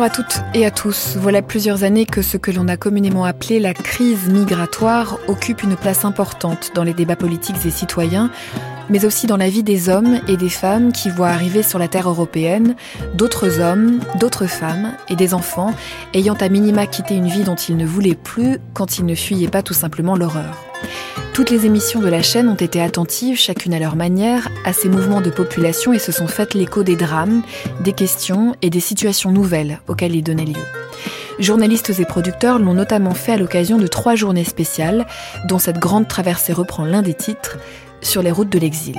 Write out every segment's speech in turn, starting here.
Bonjour à toutes et à tous. Voilà plusieurs années que ce que l'on a communément appelé la crise migratoire occupe une place importante dans les débats politiques et citoyens, mais aussi dans la vie des hommes et des femmes qui voient arriver sur la terre européenne d'autres hommes, d'autres femmes et des enfants ayant à minima quitté une vie dont ils ne voulaient plus quand ils ne fuyaient pas tout simplement l'horreur. Toutes les émissions de la chaîne ont été attentives, chacune à leur manière, à ces mouvements de population et se sont faites l'écho des drames, des questions et des situations nouvelles auxquelles ils donnaient lieu. Journalistes et producteurs l'ont notamment fait à l'occasion de trois journées spéciales, dont cette grande traversée reprend l'un des titres, sur les routes de l'exil.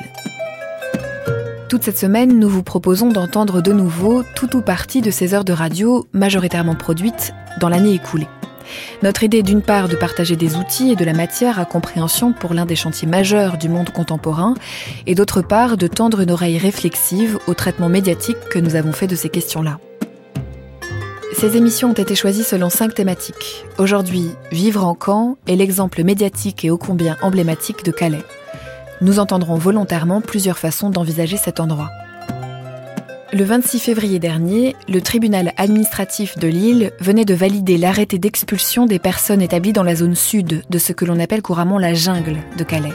Toute cette semaine, nous vous proposons d'entendre de nouveau tout ou partie de ces heures de radio majoritairement produites dans l'année écoulée. Notre idée d'une part de partager des outils et de la matière à compréhension pour l'un des chantiers majeurs du monde contemporain, et d'autre part de tendre une oreille réflexive au traitement médiatique que nous avons fait de ces questions-là. Ces émissions ont été choisies selon cinq thématiques. Aujourd'hui, Vivre en camp est l'exemple médiatique et ô combien emblématique de Calais. Nous entendrons volontairement plusieurs façons d'envisager cet endroit. Le 26 février dernier, le tribunal administratif de Lille venait de valider l'arrêté d'expulsion des personnes établies dans la zone sud de ce que l'on appelle couramment la jungle de Calais.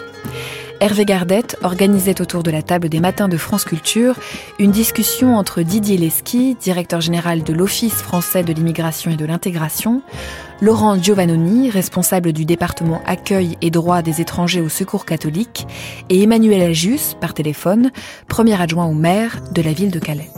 Hervé Gardette organisait autour de la table des matins de France Culture une discussion entre Didier Lesky, directeur général de l'Office français de l'immigration et de l'intégration, Laurent Giovannoni, responsable du département accueil et droit des étrangers au Secours catholique, et Emmanuel Ajus, par téléphone, premier adjoint au maire de la ville de Calais.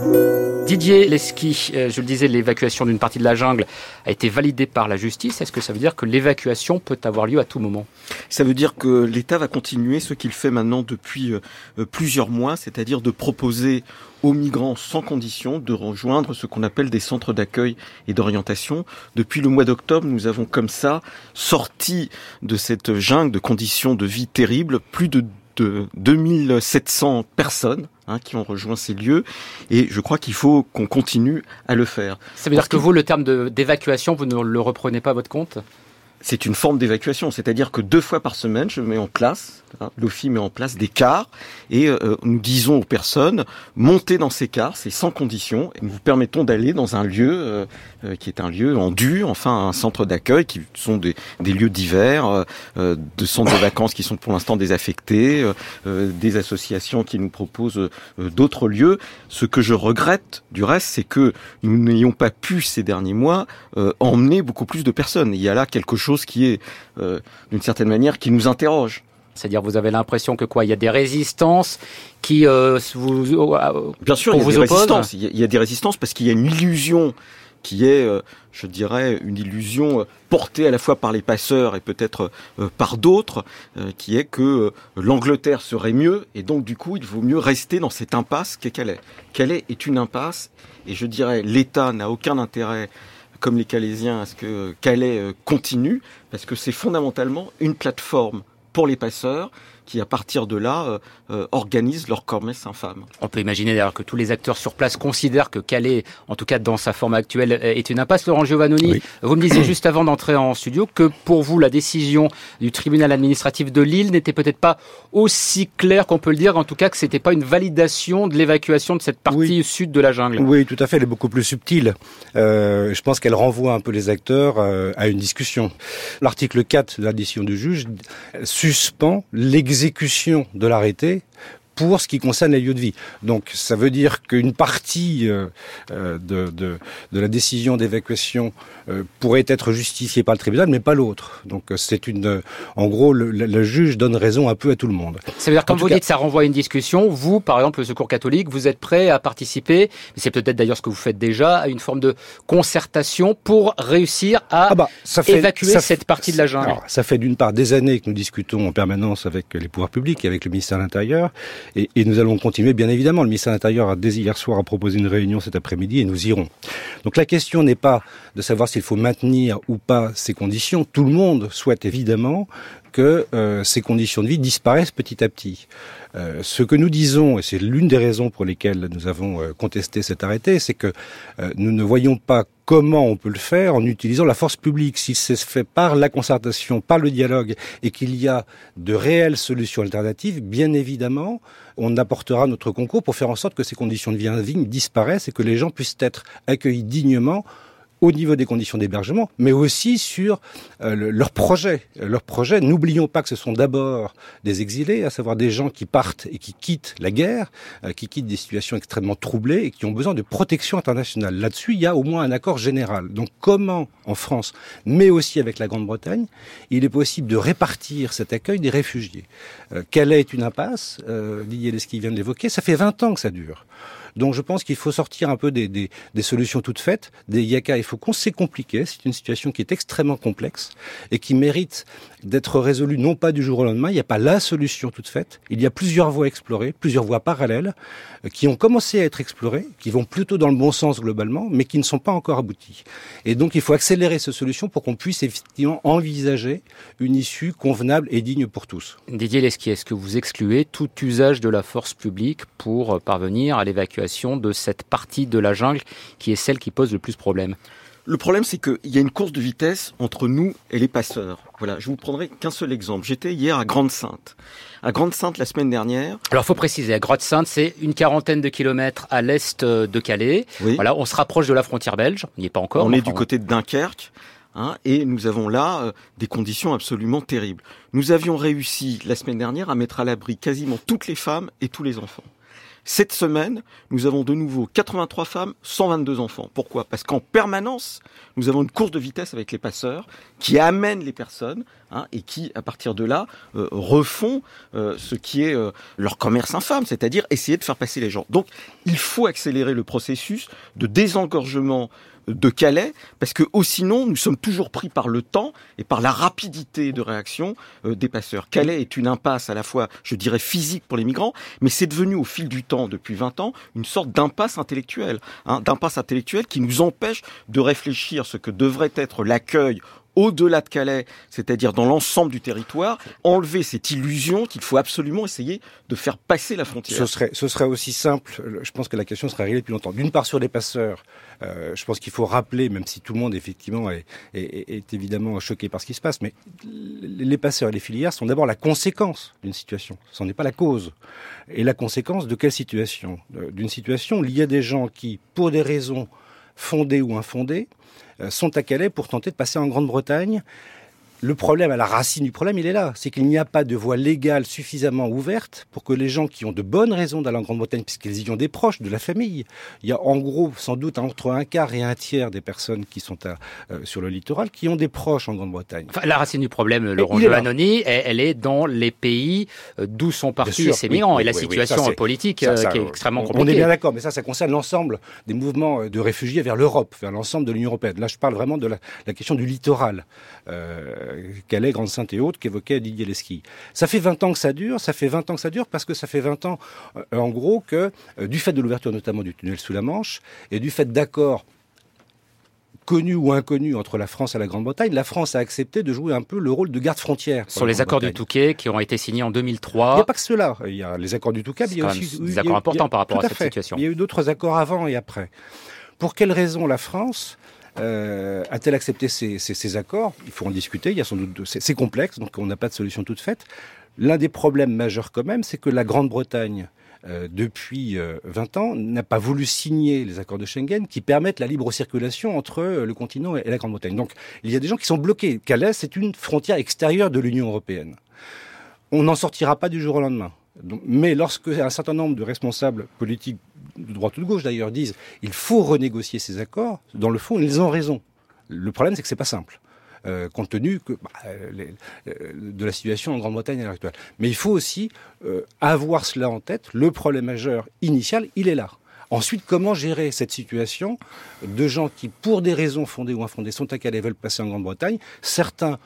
Didier Lesky, euh, je le disais, l'évacuation d'une partie de la jungle a été validée par la justice. Est-ce que ça veut dire que l'évacuation peut avoir lieu à tout moment? Ça veut dire que l'État va continuer ce qu'il fait maintenant depuis euh, plusieurs mois, c'est-à-dire de proposer aux migrants sans condition de rejoindre ce qu'on appelle des centres d'accueil et d'orientation. Depuis le mois d'octobre, nous avons comme ça sorti de cette jungle de conditions de vie terribles plus de, de 2700 personnes hein, qui ont rejoint ces lieux et je crois qu'il faut qu'on continue à le faire. Ça veut dire que, que vous, le terme d'évacuation, vous ne le reprenez pas à votre compte? C'est une forme d'évacuation, c'est-à-dire que deux fois par semaine, je mets en place, hein, l'OFI met en place des cars, et euh, nous disons aux personnes, montez dans ces cars, c'est sans condition, et nous vous permettons d'aller dans un lieu euh, euh, qui est un lieu en dur, enfin un centre d'accueil, qui sont des, des lieux divers, de centres de vacances qui sont pour l'instant désaffectés, des associations qui nous proposent d'autres lieux. Ce que je regrette, du reste, c'est que nous n'ayons pas pu ces derniers mois emmener beaucoup plus de personnes. Il y a là quelque chose chose qui est, euh, d'une certaine manière, qui nous interroge. C'est-à-dire, vous avez l'impression que quoi? Il y a des résistances qui euh, vous. Euh, Bien sûr, il y a des résistances. Il y a, des résistances parce qu'il y a une illusion qui est, je dirais, une illusion portée à la fois par les passeurs et peut-être par d'autres, qui est que l'Angleterre serait mieux et donc du coup il vaut mieux rester dans cette impasse qu'est Calais. Calais est une impasse et je dirais l'État n'a aucun intérêt comme les Calaisiens, à ce que Calais euh, continue, parce que c'est fondamentalement une plateforme pour les passeurs qui, à partir de là, euh, euh, organisent leur cormesse infâme. On peut imaginer d'ailleurs que tous les acteurs sur place considèrent que Calais, en tout cas dans sa forme actuelle, est une impasse. Laurent Giovannoni, vous me disiez juste avant d'entrer en studio que pour vous, la décision du tribunal administratif de Lille n'était peut-être pas aussi claire qu'on peut le dire, en tout cas que c'était pas une validation de l'évacuation de cette partie sud de la jungle. Oui, tout à fait, elle est beaucoup plus subtile. Euh, je pense qu'elle renvoie un peu les acteurs euh, à une discussion. L'article 4 de la décision du juge suspend l'exécution exécution de l'arrêté pour ce qui concerne les lieux de vie. Donc ça veut dire qu'une partie euh, euh, de, de, de, la décision d'évacuation euh, pourrait être justifiée par le tribunal, mais pas l'autre. Donc c'est une, en gros, le, le, juge donne raison un peu à tout le monde. Ça veut dire, comme vous cas, dites, ça renvoie à une discussion. Vous, par exemple, le Secours catholique, vous êtes prêt à participer, c'est peut-être d'ailleurs ce que vous faites déjà, à une forme de concertation pour réussir à ah bah, ça fait, évacuer ça cette partie de la jungle. Alors, ça fait d'une part des années que nous discutons en permanence avec les pouvoirs publics et avec le ministère de l'Intérieur. Et, nous allons continuer, bien évidemment. Le ministère de l'Intérieur a dès hier soir proposé une réunion cet après-midi et nous irons. Donc la question n'est pas de savoir s'il faut maintenir ou pas ces conditions. Tout le monde souhaite évidemment que euh, ces conditions de vie disparaissent petit à petit. Euh, ce que nous disons, et c'est l'une des raisons pour lesquelles nous avons euh, contesté cet arrêté, c'est que nous ne voyons pas comment on peut le faire en utilisant la force publique. Si c'est fait par la concertation, par le dialogue, et qu'il y a de réelles solutions alternatives, bien évidemment, on apportera notre concours pour faire en sorte que ces conditions de vie indignes disparaissent et que les gens puissent être accueillis dignement au niveau des conditions d'hébergement, mais aussi sur euh, leurs projets. Leurs projets, n'oublions pas que ce sont d'abord des exilés, à savoir des gens qui partent et qui quittent la guerre, euh, qui quittent des situations extrêmement troublées et qui ont besoin de protection internationale. Là-dessus, il y a au moins un accord général. Donc comment, en France, mais aussi avec la Grande-Bretagne, il est possible de répartir cet accueil des réfugiés? Euh, Calais est une impasse, euh, Didier Lesky vient de l'évoquer, ça fait 20 ans que ça dure. Donc je pense qu'il faut sortir un peu des, des, des, solutions toutes faites, des yaka et faucons. C'est compliqué, c'est une situation qui est extrêmement complexe et qui mérite d'être résolue non pas du jour au lendemain. Il n'y a pas la solution toute faite. Il y a plusieurs voies explorées, plusieurs voies parallèles euh, qui ont commencé à être explorées, qui vont plutôt dans le bon sens globalement, mais qui ne sont pas encore abouties. Et donc il faut accélérer ces solutions pour qu'on puisse effectivement envisager une issue convenable et digne pour tous. Didier Lesquier, est-ce que vous excluez tout usage de la force publique pour parvenir à l'évacuation de cette partie de la jungle qui est celle qui pose le plus problème? Le problème, c'est qu'il y a une course de vitesse entre nous et les passeurs. Voilà, je vous prendrai qu'un seul exemple. J'étais hier à Grande-Sainte. À Grande-Sainte la semaine dernière. Alors, faut préciser, à Grande-Sainte, c'est une quarantaine de kilomètres à l'est de Calais. Voilà, on se rapproche de la frontière belge. On n'y est pas encore. On est du côté de Dunkerque. Hein, et nous avons là euh, des conditions absolument terribles. Nous avions réussi la semaine dernière à mettre à l'abri quasiment toutes les femmes et tous les enfants. Cette semaine, nous avons de nouveau 83 femmes, 122 enfants. Pourquoi? Parce qu'en permanence, nous avons une course de vitesse avec les passeurs qui amènent les personnes hein, et qui, à partir de là, euh, refont euh, ce qui est euh, leur commerce infâme, c'est-à-dire essayer de faire passer les gens. Donc, il faut accélérer le processus de désengorgement de Calais, parce que sinon, nous sommes toujours pris par le temps et par la rapidité de réaction euh, des passeurs. Calais est une impasse à la fois, je dirais, physique pour les migrants, mais c'est devenu au fil du temps, depuis 20 ans, une sorte d'impasse intellectuelle, hein, d'impasse intellectuelle qui nous empêche de réfléchir ce que devrait être l'accueil au-delà de Calais, c'est-à-dire dans l'ensemble du territoire, enlever cette illusion qu'il faut absolument essayer de faire passer la frontière. Ce serait, aussi simple, je pense que la question serait réglée depuis longtemps. D'une part sur les passeurs, euh, je pense qu'il faut rappeler, même si tout le monde effectivement est, évidemment choqué par ce qui se passe, mais les passeurs et les filières sont d'abord la conséquence d'une situation, ce n'est pas la cause. Et la conséquence de quelle situation? D'une situation y a des gens qui, pour des raisons fondées ou infondées, sont à Calais pour tenter de passer en Grande-Bretagne le problème, à la racine du problème, il est là. C'est qu'il n'y a pas de voie légale suffisamment ouverte pour que les gens qui ont de bonnes raisons d'aller en Grande-Bretagne, puisqu'ils y ont des proches, de la famille, il y a en gros sans doute entre un quart et un tiers des personnes qui sont à, euh, sur le littoral qui ont des proches en Grande-Bretagne. Enfin, la racine du problème, Laurent Giovannoni, elle, est dans les pays euh, d'où sont partis ces migrants et la situation politique euh, qui est extrêmement compliquée. On est bien d'accord, mais ça, ça concerne l'ensemble des mouvements de réfugiés vers l'Europe, vers l'ensemble de l'Union européenne. Là, je parle vraiment de la, la question du littoral. Euh, Calais, Grande-Sainte et autres qu'évoquait Didier Lesky. Ça fait 20 ans que ça dure, ça fait 20 ans que ça dure parce que ça fait 20 ans, euh, en gros, que euh, du fait de l'ouverture notamment du tunnel sous la Manche et du fait d'accords connus ou inconnus entre la France et la Grande-Bretagne, la France a accepté de jouer un peu le rôle de garde-frontière. Sur les accords du Touquet qui ont été signés en 2003. Il n'y a pas que cela. Il y a les accords du Touquet, mais il y a aussi des accords importants par rapport à, cette situation. Il y a eu d'autres accords avant et après. Pour quelles raisons la France euh, a-t-elle accepté ces, accords? Il faut en discuter. Il y a sans doute c'est complexe, donc on n'a pas de solution toute faite. L'un des problèmes majeurs quand même, c'est que la Grande-Bretagne euh, depuis euh, 20 ans, n'a pas voulu signer les accords de Schengen qui permettent la libre circulation entre euh, le continent et la Grande-Bretagne. Donc il y a des gens qui sont bloqués. Calais, c'est une frontière extérieure de l'Union européenne. On n'en sortira pas du jour au lendemain. Mais lorsque un certain nombre de responsables politiques de droite ou de gauche d'ailleurs, disent il faut renégocier ces accords, dans le fond, ils ont raison. Le problème, c'est que c'est pas simple. Euh, compte tenu bah, les, euh, de la situation en Grande-Bretagne à l'heure actuelle. Mais il faut aussi euh, avoir cela en tête. Le problème majeur initial, il est là. Ensuite, comment gérer cette situation de gens qui, pour des raisons fondées ou infondées, sont à Calais et veulent passer en Grande-Bretagne? Certains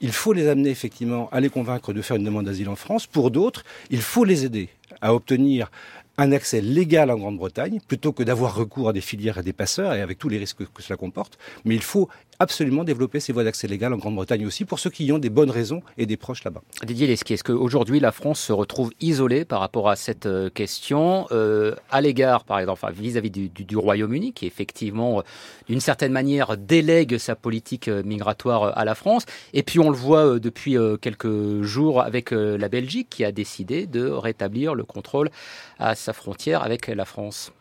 il faut les amener effectivement à les convaincre de faire une demande d'asile en France. Pour d'autres, il faut les aider à obtenir un accès légal en Grande-Bretagne, plutôt que d'avoir recours à des filières et des passeurs, et avec tous les risques que cela comporte. Mais il faut absolument développer ces voies d'accès légal en Grande-Bretagne aussi, pour ceux qui ont des bonnes raisons et des proches là-bas. Didier Lesky, est-ce qu'aujourd'hui la France se retrouve isolée par rapport à cette euh, question, euh, à l'égard, par exemple, vis-à-vis du, Royaume-Uni, qui effectivement, euh, d'une certaine manière, délègue sa politique migratoire à la France, et puis on le voit depuis quelques jours avec la Belgique, qui a décidé de rétablir le contrôle à sa frontière avec la France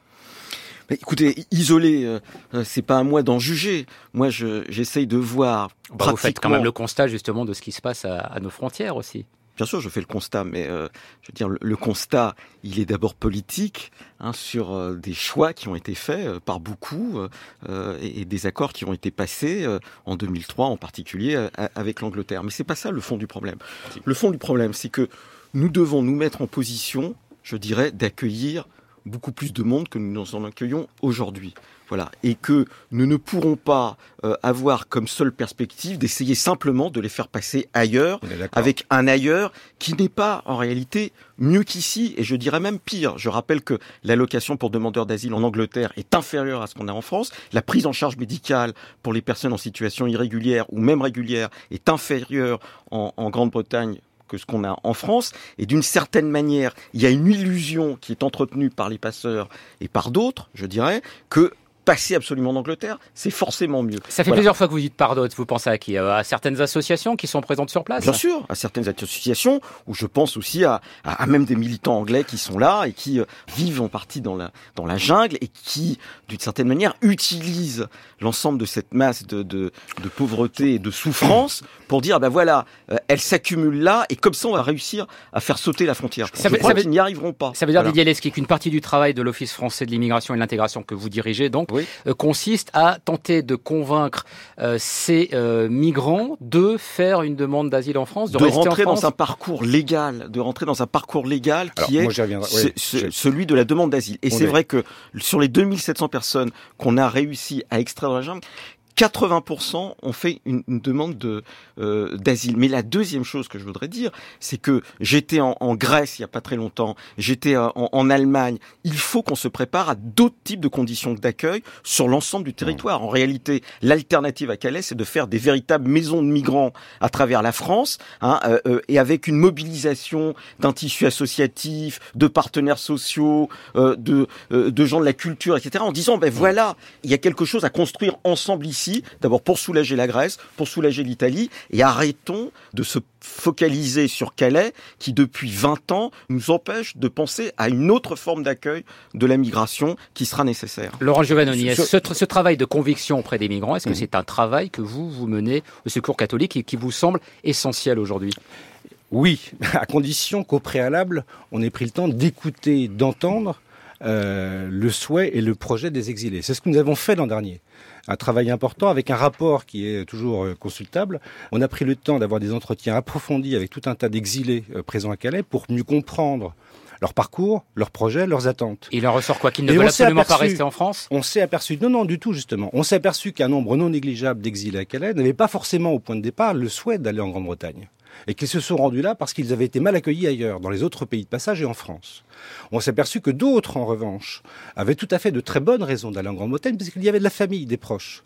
écoutez, isolé, euh, euh, c'est pas à moi d'en juger. Moi, j'essaye de voir. Bah, vous faites quand même le constat justement de ce qui se passe à, nos frontières aussi. Bien sûr, je fais le constat, mais euh, je veux dire, le, constat, il est d'abord politique hein, sur des choix qui ont été faits par beaucoup et, et, des accords qui ont été passés en 2003, en particulier avec l'Angleterre. Mais c'est pas ça le fond du problème. Le fond du problème, c'est que nous devons nous mettre en position, je dirais, d'accueillir beaucoup plus de monde que nous en accueillons aujourd'hui. Voilà. Et que nous ne pourrons pas euh, avoir comme seule perspective d'essayer simplement de les faire passer ailleurs, avec un ailleurs qui n'est pas en réalité mieux qu'ici, et je dirais même pire. Je rappelle que l'allocation pour demandeurs d'asile en Angleterre est inférieure à ce qu'on a en France. La prise en charge médicale pour les personnes en situation irrégulière ou même régulière est inférieure en, en Grande-Bretagne que ce qu'on a en France. Et d'une certaine manière, il y a une illusion qui est entretenue par les passeurs et par d'autres, je dirais, que passer absolument d'Angleterre, c'est forcément mieux. Ça fait plusieurs fois que vous dites pardon. Vous pensez à qui? À certaines associations qui sont présentes sur place? Bien sûr, à certaines associations, où je pense aussi à, à, même des militants anglais qui sont là et qui euh, vivent en partie dans la, dans la jungle et qui, d'une certaine manière, utilisent l'ensemble de cette masse de, de, de, pauvreté et de souffrance pour dire, ben voilà, euh, elle s'accumule là et comme ça on va réussir à faire sauter la frontière. Je, ça crois qu'ils n'y arriveront pas. Ça veut dire, Didier Leski, qu'une partie du travail de l'Office français de l'immigration et de l'intégration que vous dirigez, donc, euh, consiste à tenter de convaincre euh, ces euh, migrants de faire une demande d'asile en France, de, rentrer dans un parcours légal, de rentrer dans un parcours légal qui est celui de la demande d'asile. Et c'est vrai que sur les 2700 personnes qu'on a réussi à extraire de la jungle, 80% ont fait une, demande de euh, d'asile. Mais la deuxième chose que je voudrais dire, c'est que j'étais en, Grèce il y a pas très longtemps, j'étais en, en, Allemagne. Il faut qu'on se prépare à d'autres types de conditions d'accueil sur l'ensemble du territoire. En réalité, l'alternative à Calais, c'est de faire des véritables maisons de migrants à travers la France, hein, euh, euh, et avec une mobilisation d'un tissu associatif, de partenaires sociaux, de de gens de la culture, etc. En disant, ben voilà, il y a quelque chose à construire ensemble ici d'abord pour soulager la Grèce, pour soulager l'Italie, et arrêtons de se focaliser sur Calais, qui depuis 20 ans nous empêche de penser à une autre forme d'accueil de la migration qui sera nécessaire. Laurent Giovannoni, ce, ce, travail de conviction auprès des migrants, est-ce que mhm. c'est un travail que vous, vous menez au Secours catholique et qui vous semble essentiel aujourd'hui? Oui, à condition qu'au préalable, on ait pris le temps d'écouter, d'entendre euh, le souhait et le projet des exilés. C'est ce que nous avons fait l'an dernier. Un travail important avec un rapport qui est toujours euh, consultable. On a pris le temps d'avoir des entretiens approfondis avec tout un tas d'exilés euh, présents à Calais pour mieux comprendre leur parcours, leurs projets, leurs attentes. Il en ressort quoi Qu'ils ne veulent absolument pas rester en France? On s'est aperçu, non, non, du tout, justement. On s'est aperçu qu'un nombre non négligeable d'exilés à Calais n'avaient pas forcément, au point de départ, le souhait d'aller en Grande-Bretagne et qu'ils se sont rendus là parce qu'ils avaient été mal accueillis ailleurs, dans les autres pays de passage et en France. On s'est aperçu que d'autres, en revanche, avaient tout à fait de très bonnes raisons d'aller en Grande-Bretagne, puisqu'il y avait de la famille, des proches.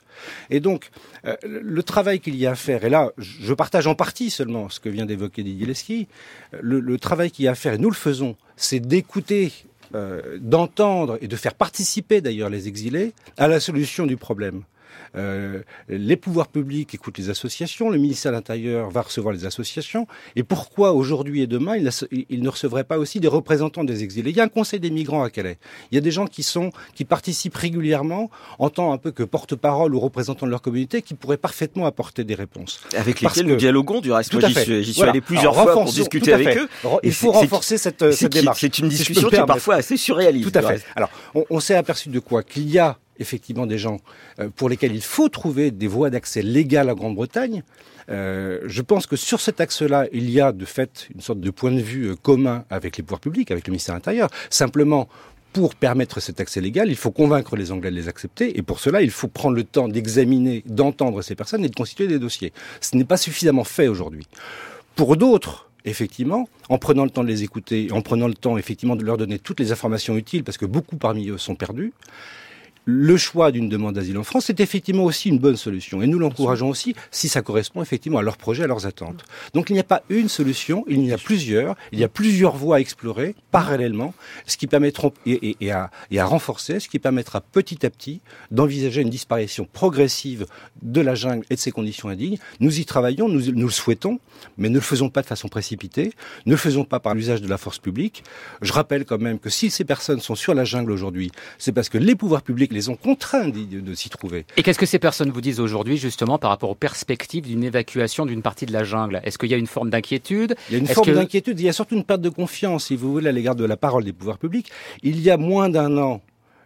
Et donc, euh, le travail qu'il y a à faire, et là, je partage en partie seulement ce que vient d'évoquer Didier Leski, le, travail qu'il y a à faire, et nous le faisons, c'est d'écouter euh, d'entendre et de faire participer d'ailleurs les exilés à la solution du problème. Euh, les pouvoirs publics écoutent les associations, le ministère de l'Intérieur va recevoir les associations. Et pourquoi aujourd'hui et demain, il, ne recevrait pas aussi des représentants des exilés? Il y a un conseil des migrants à Calais. Il y a des gens qui sont qui participent régulièrement en tant un peu que porte-parole ou représentants de leur communauté qui pourraient parfaitement apporter des réponses. Avec lesquels nous dialoguons du reste. Moi, j'y suis, allé plusieurs fois pour discuter avec eux. Il faut renforcer cette, cette démarche. C'est une discussion qui est parfois assez surréaliste. Tout à fait. Alors, on, on s'est aperçu de quoi? Qu'il y a effectivement des gens euh, pour lesquels il faut trouver des voies d'accès légales à Grande-Bretagne. Euh, je pense que sur cet axe-là, il y a de fait une sorte de point de vue euh, commun avec les pouvoirs publics, avec le ministère de l'Intérieur. Simplement, pour permettre cet accès légal, il faut convaincre les Anglais de les accepter, et pour cela, il faut prendre le temps d'examiner, d'entendre ces personnes et de constituer des dossiers. Ce n'est pas suffisamment fait aujourd'hui. Pour d'autres, effectivement, en prenant le temps de les écouter, en prenant le temps effectivement de leur donner toutes les informations utiles, parce que beaucoup parmi eux sont perdus, le choix d'une demande d'asile en France, c'est effectivement aussi une bonne solution. Et nous l'encourageons aussi si ça correspond effectivement à leurs projets, à leurs attentes. Donc il n'y a pas une solution, il y a plusieurs, il y a plusieurs voies à explorer parallèlement, ce qui permettront et, à, et à renforcer, ce qui permettra petit à petit d'envisager une disparition progressive de la jungle et de ses conditions indignes. Nous y travaillons, nous, nous le souhaitons, mais ne le faisons pas de façon précipitée, ne le faisons pas par l'usage de la force publique. Je rappelle quand même que si ces personnes sont sur la jungle aujourd'hui, c'est parce que les pouvoirs publics les ont contraints de, s'y trouver. Et qu'est-ce que ces personnes vous disent aujourd'hui, justement, par rapport aux perspectives d'une évacuation d'une partie de la jungle? Est-ce qu'il y a une forme d'inquiétude? Il y a une forme d'inquiétude, il y a surtout une perte de confiance, si vous voulez, à l'égard de la parole des pouvoirs publics. Il y a moins d'un an,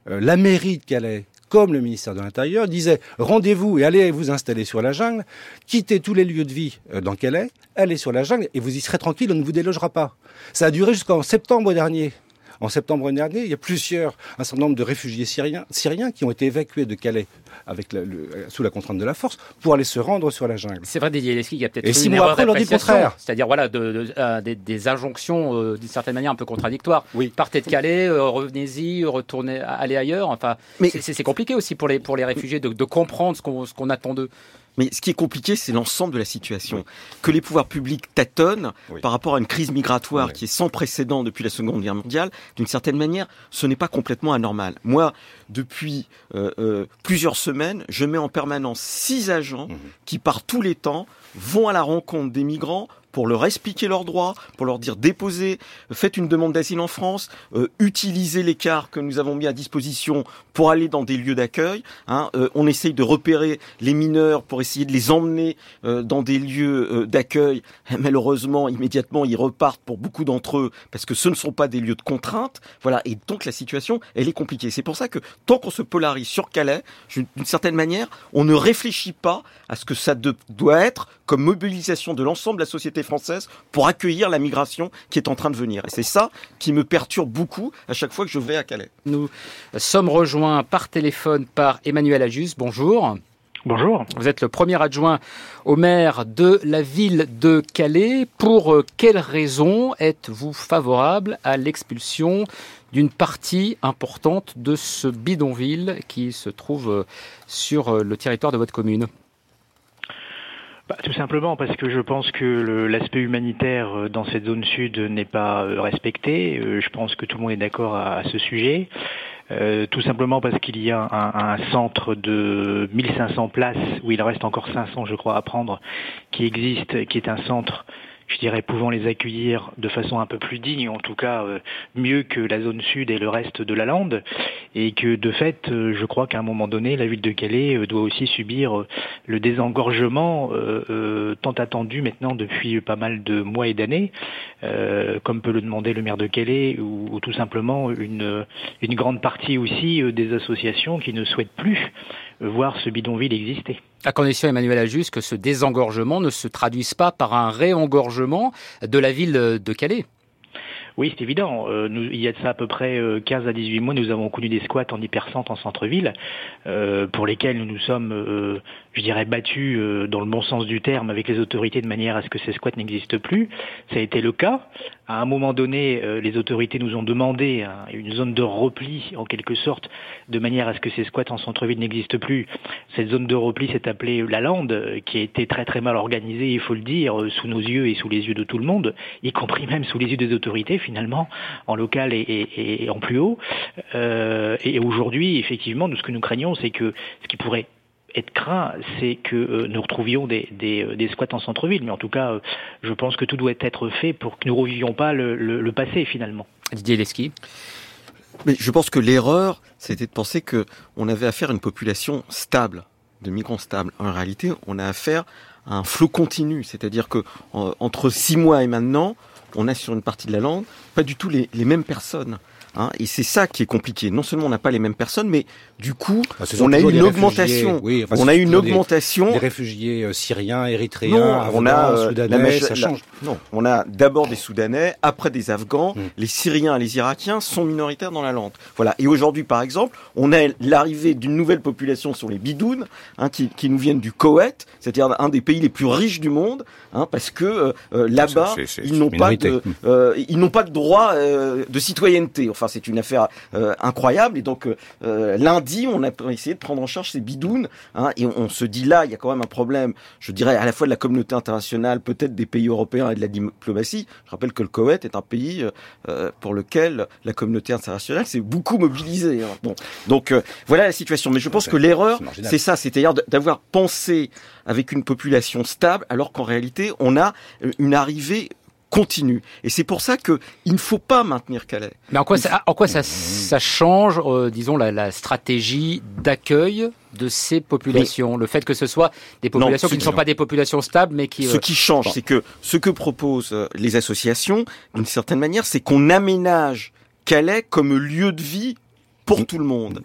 euh, la mairie de Calais, comme le ministère de l'Intérieur, disait rendez-vous et allez vous installer sur la jungle, quittez tous les lieux de vie euh, dans Calais, allez sur la jungle et vous y serez tranquille, on ne vous délogera pas. Ça a duré jusqu'en septembre dernier. En septembre dernier, il y a plusieurs, un certain nombre de réfugiés syriens, syriens qui ont été évacués de Calais avec le, sous la contrainte de la force pour aller se rendre sur la jungle. C'est vrai, Didier il y a peut-être Et six mois après, leur dit contraire. C'est-à-dire, voilà, de, euh, des, injonctions euh, d'une certaine manière un peu contradictoires. Oui. Partez de Calais, euh, revenez-y, retournez, allez ailleurs. Enfin, c'est compliqué aussi pour les, pour les réfugiés de, de comprendre ce qu'on attend d'eux. Mais ce qui est compliqué, c'est l'ensemble de la situation. Que les pouvoirs publics tâtonnent par rapport à une crise migratoire qui est sans précédent depuis la Seconde Guerre mondiale, d'une certaine manière, ce n'est pas complètement anormal. Moi, depuis euh, euh, plusieurs semaines, je mets en permanence six agents mmh. qui, par tous les temps, vont à la rencontre des migrants pour leur expliquer leurs droits, pour leur dire déposez, faites une demande d'asile en France, euh, utilisez l'écart que nous avons mis à disposition pour aller dans des lieux d'accueil. Hein, euh, on essaye de repérer les mineurs pour essayer de les emmener euh, dans des lieux euh, d'accueil. Malheureusement, immédiatement, ils repartent pour beaucoup d'entre eux parce que ce ne sont pas des lieux de contrainte. Voilà, et donc la situation, elle est compliquée. C'est pour ça que tant qu'on se polarise sur Calais, d'une certaine manière, on ne réfléchit pas à ce que ça doit être comme mobilisation de l'ensemble de la société française pour accueillir la migration qui est en train de venir. Et c'est ça qui me perturbe beaucoup à chaque fois que je vais à Calais. Nous sommes rejoints par téléphone par Emmanuel Ajus. Bonjour. Bonjour. Vous êtes le premier adjoint au maire de la ville de Calais. Pour euh, quelles raisons êtes-vous favorable à l'expulsion d'une partie importante de ce bidonville qui se trouve euh, sur euh, le territoire de votre commune? Bah, tout simplement parce que je pense que l'aspect humanitaire euh, dans cette zone sud n'est pas euh, respecté. Euh, je pense que tout le monde est d'accord à, ce sujet. tout simplement parce qu'il y a un, centre de 1500 places, où il reste encore 500 je crois à prendre, qui existe, qui est un centre je dirais, pouvant les accueillir de façon un peu plus digne, en tout cas euh, mieux que la zone sud et le reste de la lande, et que de fait, euh, je crois qu'à un moment donné, la ville de Calais euh, doit aussi subir le désengorgement tant attendu maintenant depuis pas mal de mois et d'années, comme peut le demander le maire de Calais, ou, ou tout simplement une grande partie aussi des associations qui ne souhaitent plus voir ce bidonville exister. À condition, Emmanuel Ajus, que ce désengorgement ne se traduise pas par un réengorgement de la ville de Calais. Oui, c'est évident. Euh, il y a de ça à peu près 15 euh, à 18 mois, nous avons connu des squats en hypercentre en centre-ville, euh, pour lesquels nous nous sommes, je dirais, battus dans le bon sens du terme avec les autorités de manière à ce que ces squats n'existent plus. Ça a été le cas. À un moment donné, les autorités nous ont demandé hein, une zone de repli, en quelque sorte, de manière à ce que ces squats en centre-ville n'existent plus. Cette zone de repli s'est appelée la Lande, qui a été très très mal organisée, il faut le dire, sous nos yeux et sous les yeux de tout le monde, y compris même sous les yeux des autorités finalement, en local et, en plus haut. Euh, et aujourd'hui, effectivement, nous, ce que nous craignons, c'est que ce qui pourrait être craint, c'est que euh, nous retrouvions des, des, squats en centre-ville. Mais en tout cas, euh, je pense que tout doit être fait pour que nous ne revivions pas le, passé finalement. Didier Leski mais je pense que l'erreur, c'était de penser que on avait affaire à une population stable, de migrants stables. En réalité, on a affaire à un flot continu, c'est-à-dire que entre six mois et maintenant, on a sur une partie de la langue pas du tout les, mêmes personnes. Hein, et c'est ça qui est compliqué. Non seulement on n'a pas les mêmes personnes, mais du coup, ah, on a une augmentation. on a une augmentation. Des, réfugiés syriens, érythréens, on a soudanais, ça change. non, on a d'abord des Soudanais, après des Afghans. Hmm. Les Syriens, les Irakiens sont minoritaires dans la lande. Voilà. Et aujourd'hui, par exemple, on a l'arrivée d'une nouvelle population sur les bidounes, hein, qui, qui, nous viennent du Koweït, c'est-à-dire un des pays les plus riches du monde, hein, parce que euh, euh, là-bas, ils n'ont pas de, euh, ils n'ont pas de droit de citoyenneté. Enfin, c'est une affaire incroyable. Et donc lundi, on a essayé de prendre en charge ces bidounes, hein, et on, on, se dit là, il y a quand même un problème. Je dirais à la fois de la communauté internationale, peut-être des pays européens et de la diplomatie. Je rappelle que le Koweït est un pays pour lequel la communauté internationale s'est beaucoup mobilisée. Hein. Bon, donc voilà la situation. Mais je pense que l'erreur, c'est ça, c'est-à-dire d'avoir pensé avec une population stable, alors qu'en réalité, on a euh, une arrivée continue. Et c'est pour ça que il ne faut pas maintenir Calais. Mais en quoi ça, en quoi ça, ça change, euh, disons, la, la stratégie d'accueil de ces populations? Le fait que ce soit des populations qui ne sont pas des populations stables, mais qui... Ce euh, qui change, c'est que ce que proposent les associations, d'une certaine manière, c'est qu'on aménage Calais comme lieu de vie pour tout le monde.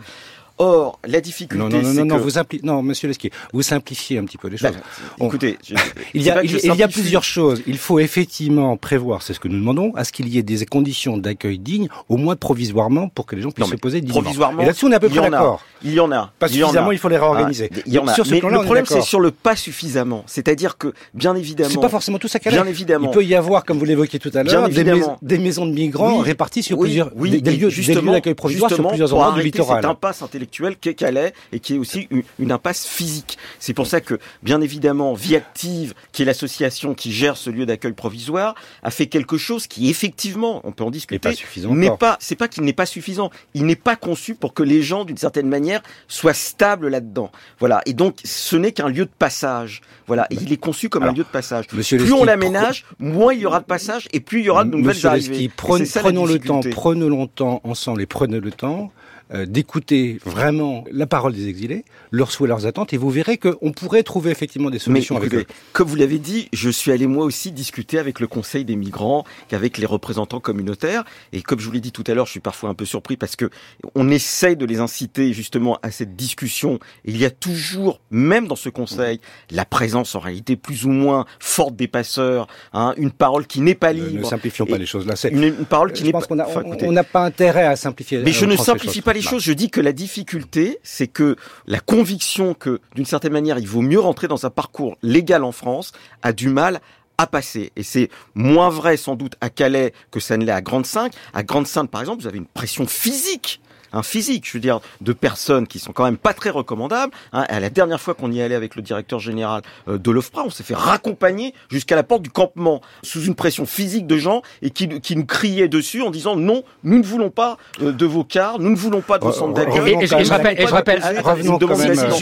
Or, la difficulté, non, non, non, non, non, vous non, Monsieur Lesquier, vous simplifiez un petit peu les choses. écoutez, il y a, il, y a plusieurs choses. Il faut effectivement prévoir, c'est ce que nous demandons, à ce qu'il y ait des conditions d'accueil dignes, au moins provisoirement, pour que les gens puissent se poser dignement. Provisoirement. Et là-dessus, on est à peu près d'accord. Il y en a. Pas suffisamment, il, faut les réorganiser. il y en a. Sur ce Mais le problème, c'est sur le pas suffisamment. C'est-à-dire que, bien évidemment. C'est pas forcément tout ça Bien évidemment. Il peut y avoir, comme vous l'évoquiez tout à l'heure, des, maisons de migrants réparties sur plusieurs, des lieux d'accueil provisoire sur plusieurs endroits du littoral. C'est impasse intellectuelle qu'est Calais et qui est aussi une, impasse physique. C'est pour ça que, bien évidemment, Vie Active, qui est l'association qui gère ce lieu d'accueil provisoire, a fait quelque chose qui, effectivement, on peut en discuter, n'est pas suffisant. N'est pas, c'est pas qu'il n'est pas suffisant. Il n'est pas conçu pour que les gens, d'une certaine manière, soient stables là-dedans. Voilà. Et donc, ce n'est qu'un lieu de passage. Voilà. Et il est conçu comme un lieu de passage. plus on l'aménage, moins il y aura de passage et plus il y aura de nouvelles arrivées. prenons le temps, prenons le temps ensemble et prenez le temps euh, d'écouter vraiment la parole des exilés, leurs souhaits, leurs attentes, et vous verrez qu'on pourrait trouver effectivement des solutions avec eux. Comme vous l'avez dit, je suis allé moi aussi discuter avec le Conseil des migrants, avec les représentants communautaires, et comme je vous l'ai dit tout à l'heure, je suis parfois un peu surpris parce que on essaye de les inciter justement à cette discussion. Et il y a toujours, même dans ce Conseil, la présence en réalité plus ou moins forte des passeurs, hein, une parole qui n'est pas libre. Ne, simplifions pas les choses là. Une, une, parole qui n'est pas. On n'a pas intérêt à simplifier. Mais je ne simplifie pas les choses. Je dis que la difficulté, c'est que la conviction que, d'une certaine manière, il vaut mieux rentrer dans un parcours légal en France a du mal à passer. Et c'est moins vrai sans doute à Calais que ça ne l'est à Grande-Sainte. À Grande-Sainte, par exemple, vous avez une pression physique un physique, je veux dire, de personnes qui sont quand même pas très recommandables. Hein. À la dernière fois qu'on y allait avec le directeur général euh, de l'OFPRA, on s'est fait raccompagner jusqu'à la porte du campement sous une pression physique de gens et qui, qui nous criaient dessus en disant non, nous ne voulons pas euh, de vos cars, nous ne voulons pas de vos centres d'accueil. Et, je rappelle, je rappelle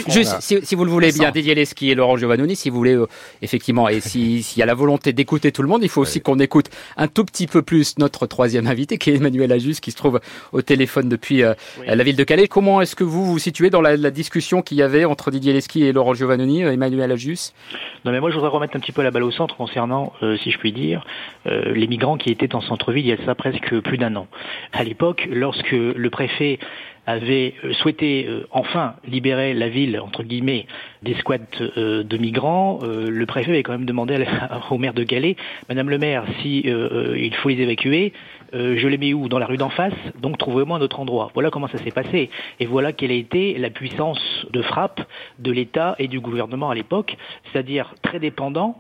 juste si, vous le voulez bien, Didier Lesky et Laurent Giovannoni, si vous voulez euh, effectivement, et s'il y a la volonté d'écouter tout le monde, il faut aussi qu'on écoute un tout petit peu plus notre troisième invité, qui est Emmanuel Ajus, qui se trouve au téléphone depuis la ville de Calais. Comment est-ce que vous vous situez dans la, discussion qu'il y avait entre Didier Lesky et Laurent Giovannoni, euh, Emmanuel Ajus Non mais moi je voudrais remettre un petit peu la balle au centre concernant, euh, si je puis dire, euh, les migrants qui étaient en centre-ville il y a ça presque plus d'un an. À l'époque, lorsque le préfet avait souhaité enfin libérer la ville, entre guillemets, des squats de migrants, le préfet avait quand même demandé au maire de Calais, Madame le maire, si il faut les évacuer, euh, je les mets où? Dans la rue d'en face, donc trouvez-moi un autre endroit. Voilà comment ça s'est passé. Et voilà quelle a été la puissance de frappe de l'État et du gouvernement à l'époque, c'est-à-dire très dépendant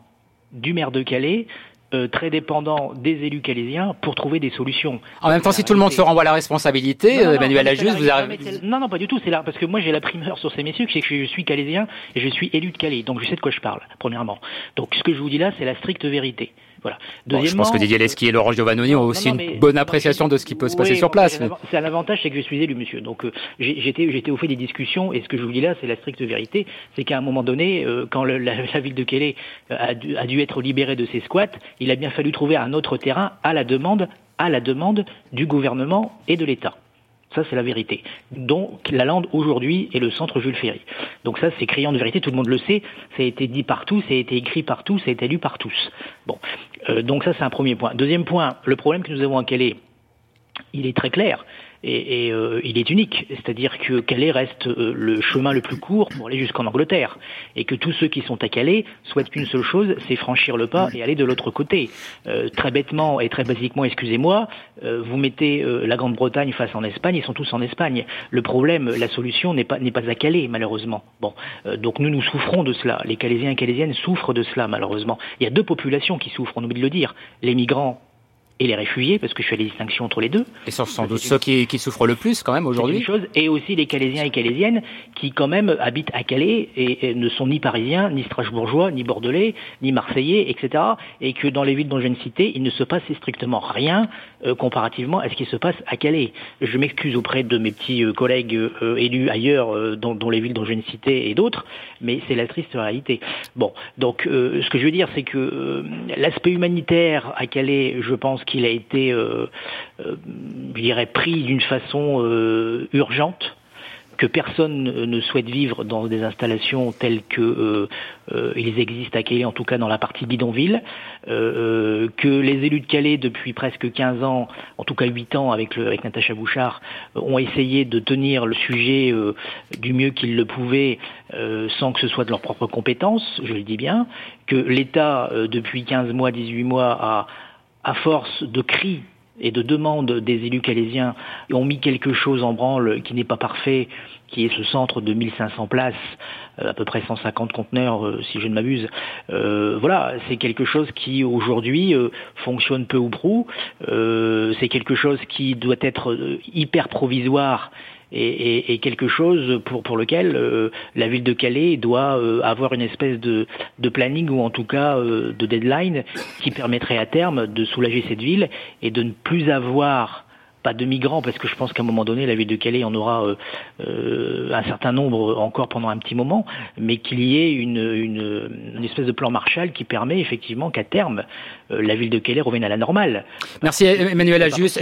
du maire de Calais, euh, très dépendant des élus calaisiens pour trouver des solutions. En même temps, si tout le monde se renvoie la responsabilité, Emmanuel Ajus, vous arrivez... Non, non, pas du tout. C'est là parce que moi j'ai la primeur sur ces messieurs, c'est que je suis calaisien et je suis élu de Calais, donc je sais de quoi je parle. Premièrement. Donc ce que je vous dis là, c'est la stricte vérité. Voilà. je pense que Didier Lesky et Laurent Giovannoni ont aussi une bonne appréciation de ce qui peut se passer sur place. C'est un avantage, c'est que je suis élu, monsieur. Donc euh, j'étais au fait des discussions et ce que je vous dis là, c'est la stricte vérité. C'est qu'à un moment donné, euh, quand la, ville de Calais euh, a dû, a dû être libérée de ses squats, il a bien fallu trouver un autre terrain à la demande, à la demande du gouvernement et de l'État. Ça, c'est la vérité. Donc, la Lande, aujourd'hui, est le centre Jules Ferry. Donc ça, c'est criant de vérité, tout le monde le sait, ça a été dit partout, ça a été écrit partout, ça a été lu par tous. Bon, euh, donc ça, c'est un premier point. Deuxième point, le problème que nous avons à Calais, il est très clair et, euh, il est unique. C'est-à-dire que Calais reste euh, le chemin le plus court pour aller jusqu'en Angleterre, et que tous ceux qui sont à Calais souhaitent qu'une seule chose, c'est franchir le pas et aller de l'autre côté. Euh, très bêtement et très basiquement, excusez-moi, vous mettez la Grande-Bretagne face en Espagne, ils sont tous en Espagne. Le problème, la solution n'est pas n'est pas à Calais, malheureusement. Bon, donc nous nous souffrons de cela. Les Calaisiens et Calaisiennes souffrent de cela, malheureusement. Il y a deux populations qui souffrent, on oublie de le dire. Les migrants et les réfugiés, parce que je fais les distinctions entre les deux. Et sont sans doute ceux qui, qui, souffrent le plus quand même aujourd'hui. Et aussi les Calaisiens et Calaisiennes qui quand même habitent à Calais et, ne sont ni parisiens, ni strasbourgeois, ni bordelais, ni marseillais, etc. Et que dans les villes dont je viens de citer, il ne se passe strictement rien euh, comparativement à ce qui se passe à Calais. Je m'excuse auprès de mes petits euh, collègues euh, élus ailleurs, dans, dans, les villes dont je viens de citer et d'autres, mais c'est la triste réalité. Bon, donc ce que je veux dire, c'est que l'aspect humanitaire à Calais, je pense qu'il a été, euh, euh, je dirais, pris d'une façon euh, urgente que personne ne souhaite vivre dans des installations telles que ils existent à Calais, en tout cas dans la partie bidonville, que les élus de Calais depuis presque 15 ans, en tout cas 8 ans avec, le, avec Natacha Bouchard, ont essayé de tenir le sujet du mieux qu'ils le pouvaient sans que ce soit de leur propre compétence, je le dis bien, que l'État depuis 15 mois, 18 mois a à force de cris et de demandes des élus calaisiens, ont mis quelque chose en branle qui n'est pas parfait, qui est ce centre de 1500 places, euh, à peu près 150 conteneurs, euh, si je ne m'abuse. Euh, voilà, c'est quelque chose qui aujourd'hui fonctionne peu ou prou. c'est quelque chose qui doit être hyper provisoire et, quelque chose pour, pour lequel euh, la ville de Calais doit euh, avoir une espèce de, planning ou en tout cas euh, de deadline qui permettrait à terme de soulager cette ville et de ne plus avoir pas de migrants, parce que je pense qu'à un moment donné, la ville de Calais en aura un certain nombre encore pendant un petit moment, mais qu'il y ait une, une, une, espèce de plan Marshall qui permet effectivement qu'à terme, la ville de Calais revienne à la normale. Merci Emmanuel Agius.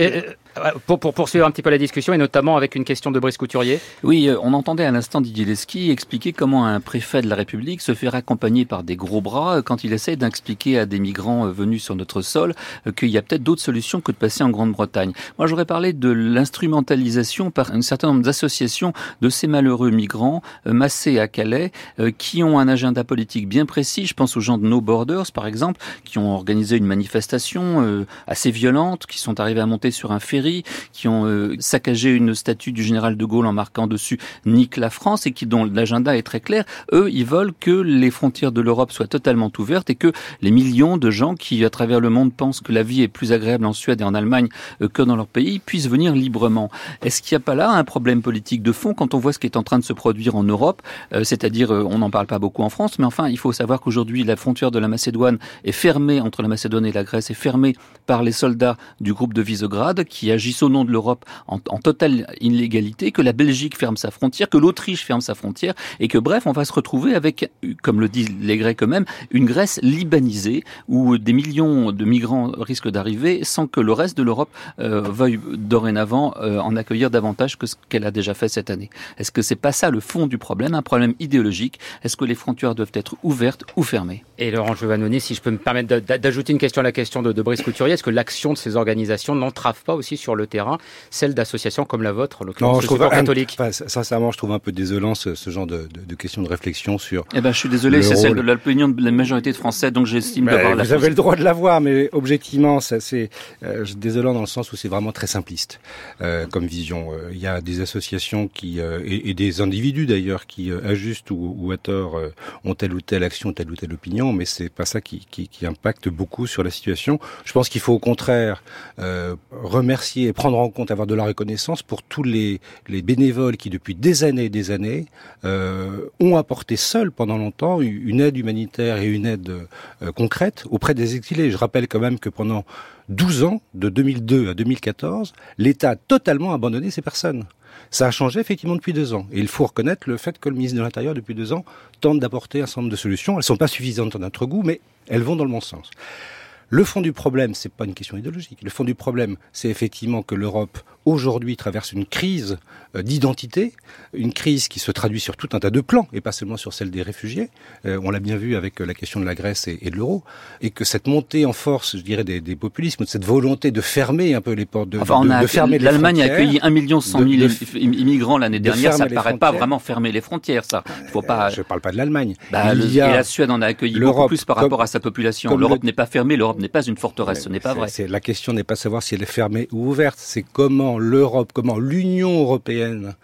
Pour, pour, poursuivre un petit peu la discussion et notamment avec une question de Brice Couturier. Oui, euh, on entendait à l'instant Didier Lesky expliquer comment un préfet de la République se fait accompagner par des gros bras euh, quand il essaie d'expliquer à des migrants euh, venus sur notre sol qu'il y a peut-être d'autres solutions que de passer en Grande-Bretagne. Moi, j'aurais parlé de l'instrumentalisation par un certain nombre d'associations de ces malheureux migrants massés à Calais qui ont un agenda politique bien précis. Je pense aux gens de No Borders, par exemple, qui ont organisé une manifestation assez violente, qui sont arrivés à monter sur un ferry qui ont euh, saccagé une statue du général de Gaulle en marquant dessus Nique la France et qui dont l'agenda est très clair. Eux, ils veulent que les frontières de l'Europe soient totalement ouvertes et que les millions de gens qui, à travers le monde, pensent que la vie est plus agréable en Suède et en Allemagne euh, que dans leur pays puissent venir librement. Est-ce qu'il n'y a pas là un problème politique de fond quand on voit ce qui est en train de se produire en Europe euh, C'est-à-dire, on n'en parle pas beaucoup en France, mais enfin, il faut savoir qu'aujourd'hui, la frontière de la Macédoine est fermée entre la Macédoine et la Grèce, est fermée par les soldats du groupe de Visegrad qui agissent au nom de l'Europe en, totale illégalité, que la Belgique ferme sa frontière, que l'Autriche ferme sa frontière, et que bref, on va se retrouver avec, comme le disent les Grecs eux-mêmes, une Grèce libanisée, où des millions de migrants risquent d'arriver sans que le reste de l'Europe euh, veuille dorénavant euh, en accueillir davantage que ce qu'elle a déjà fait cette année. Est-ce que c'est pas ça le fond du problème, un problème idéologique? Est-ce que les frontières doivent être ouvertes ou fermées? Et Laurent Giovannoni, si je peux me permettre d'ajouter une question à la question de, de Brice Couturier, est-ce que l'action de ces organisations n'entrave pas aussi sur le terrain celle d'associations comme la vôtre, en l'occurrence catholique? Sincèrement, je trouve un peu désolant ce, genre de, de, de réflexion sur. Eh ben, je suis désolé, c'est celle de l'opinion de la majorité de Français, donc j'estime d'avoir la. Vous avez le droit de l'avoir, mais objectivement, c'est euh, désolant dans le sens où c'est vraiment très simpliste euh, comme vision. Euh, il y a des associations qui euh, et, des individus d'ailleurs qui ajustent ou, ou, à tort ont telle ou telle action, telle ou telle opinion, mais c'est pas ça qui, impacte beaucoup sur la situation. Je pense qu'il faut au contraire remercier prendre en compte, avoir de la reconnaissance pour tous les, les bénévoles qui, depuis des années et des années, euh, ont apporté seuls pendant longtemps une aide humanitaire et une aide euh, concrète auprès des exilés. Je rappelle quand même que pendant 12 ans, de 2002 à 2014, l'État a totalement abandonné ces personnes. Ça a changé effectivement depuis deux ans. Et il faut reconnaître le fait que le ministre de l'Intérieur, depuis deux ans, tente d'apporter un certain nombre de solutions. Elles ne sont pas suffisantes à notre goût, mais elles vont dans le bon sens. Le fond du problème, c'est pas une question idéologique. Le fond du problème, c'est effectivement que l'Europe aujourd'hui traverse une crise euh, d'identité, une crise qui se traduit sur tout un tas de plans, et pas seulement sur celle des réfugiés. Euh, on l'a bien vu avec la question de la Grèce et, de l'euro, et que cette montée en force, je dirais, des, des populismes, cette volonté de fermer un peu les portes, de, enfin, de, fermer L'Allemagne a accueilli 1 million 100 000 immigrants l'année dernière, ça ne paraît pas vraiment fermer les frontières, ça. Faut pas... Je parle pas de l'Allemagne. Bah, et la Suède en a accueilli beaucoup plus par rapport à sa population. L'Europe n'est pas fermée, l'Europe n'est pas une forteresse, ce n'est pas vrai. La question n'est pas savoir si elle est fermée ou ouverte, c'est comment l'Europe, comment l'Union européenne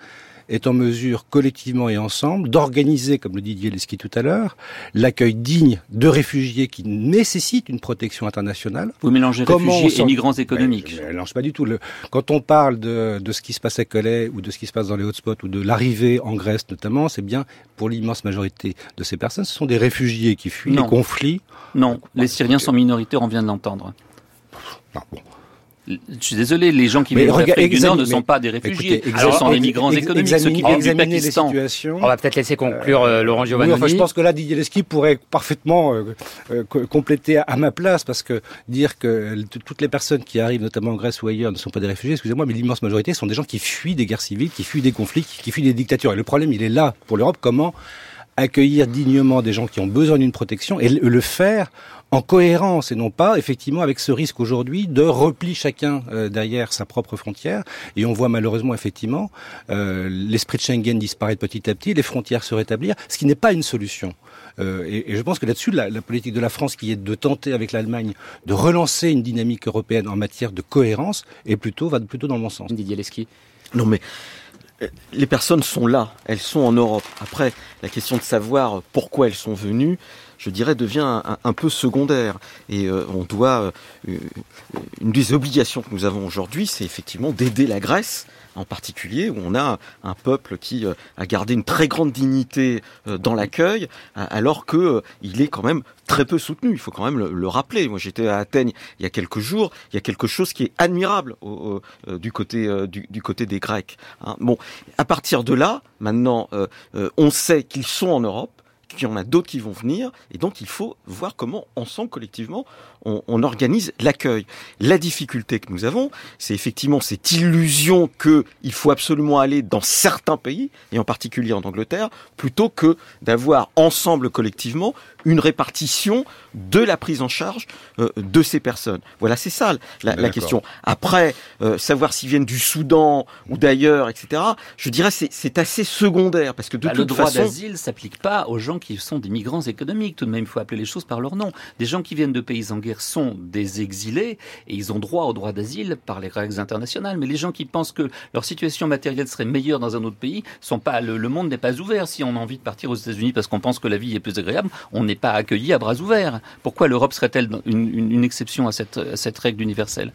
est en mesure collectivement et ensemble d'organiser, comme le dit Dieleski tout à l'heure, l'accueil digne de réfugiés qui nécessitent une protection internationale. Vous mélangez réfugiés et migrants économiques. Je ne mélange pas du tout. Le, quand on parle de, de, ce qui se passe à Calais ou de ce qui se passe dans les hotspots ou de l'arrivée en Grèce notamment, c'est bien pour l'immense majorité de ces personnes, ce sont des réfugiés qui fuient les conflits. Non, les Syriens sont minoritaires, on vient de l'entendre. bon. Je suis désolé, les gens qui viennent d'Afrique du Nord ne sont pas des réfugiés. ce sont des migrants économiques, ceux qui viennent du Pakistan. On va peut-être laisser conclure euh, Laurent Giovanni. enfin, je pense que là, Didier Lesky pourrait parfaitement euh, euh, compléter à, ma place, parce que dire que toutes les personnes qui arrivent, notamment en Grèce ou ailleurs, ne sont pas des réfugiés, excusez-moi, mais l'immense majorité sont des gens qui fuient des guerres civiles, qui fuient des conflits, qui fuient des dictatures. Et le problème, il est là pour l'Europe. Comment accueillir dignement des gens qui ont besoin d'une protection et le faire en cohérence et non pas effectivement avec ce risque aujourd'hui de repli chacun euh, derrière sa propre frontière. Et on voit malheureusement effectivement euh, l'esprit de Schengen disparaître petit à petit, les frontières se rétablir, ce qui n'est pas une solution. Euh, et, et, je pense que là-dessus, la, la, politique de la France, qui est de tenter avec l'Allemagne de relancer une dynamique européenne en matière de cohérence, est plutôt va plutôt dans le bon sens. Didier Leski. Non mais les personnes sont là, elles sont en Europe. Après, la question de savoir pourquoi elles sont venues, je dirais, devient un, peu secondaire. Et euh, on doit, euh, une des obligations que nous avons aujourd'hui, c'est effectivement d'aider la Grèce en particulier, où on a un peuple qui euh, a gardé une très grande dignité dans l'accueil, alors que il est quand même très peu soutenu. Il faut quand même le, rappeler. Moi, j'étais à Athènes il y a quelques jours. Il y a quelque chose qui est admirable du côté du, côté des Grecs. Hein. Bon, à partir de là, maintenant, on sait qu'ils sont en Europe qu'il y en a d'autres qui vont venir, et donc il faut voir comment, ensemble, collectivement, on, on organise l'accueil. La difficulté que nous avons, c'est effectivement cette illusion qu'il faut absolument aller dans certains pays, et en particulier en Angleterre, plutôt que d'avoir ensemble, collectivement, une répartition de la prise en charge euh, de ces personnes. Voilà, c'est ça la, la, question. Après, euh, savoir s'ils viennent du Soudan ou d'ailleurs, etc., je dirais c'est assez secondaire, parce que de bah, toute le droit façon... d'asile s'applique pas aux gens qui sont des migrants économiques. Tout de même, il faut appeler les choses par leur nom. Des gens qui viennent de pays en guerre sont des exilés et ils ont droit au droit d'asile par les règles internationales. Mais les gens qui pensent que leur situation matérielle serait meilleure dans un autre pays sont pas. Le, monde n'est pas ouvert. Si on a envie de partir aux États-Unis parce qu'on pense que la vie est plus agréable, on n'est pas accueilli à bras ouverts. Pourquoi l'Europe serait-elle une, exception à cette, à cette règle universelle?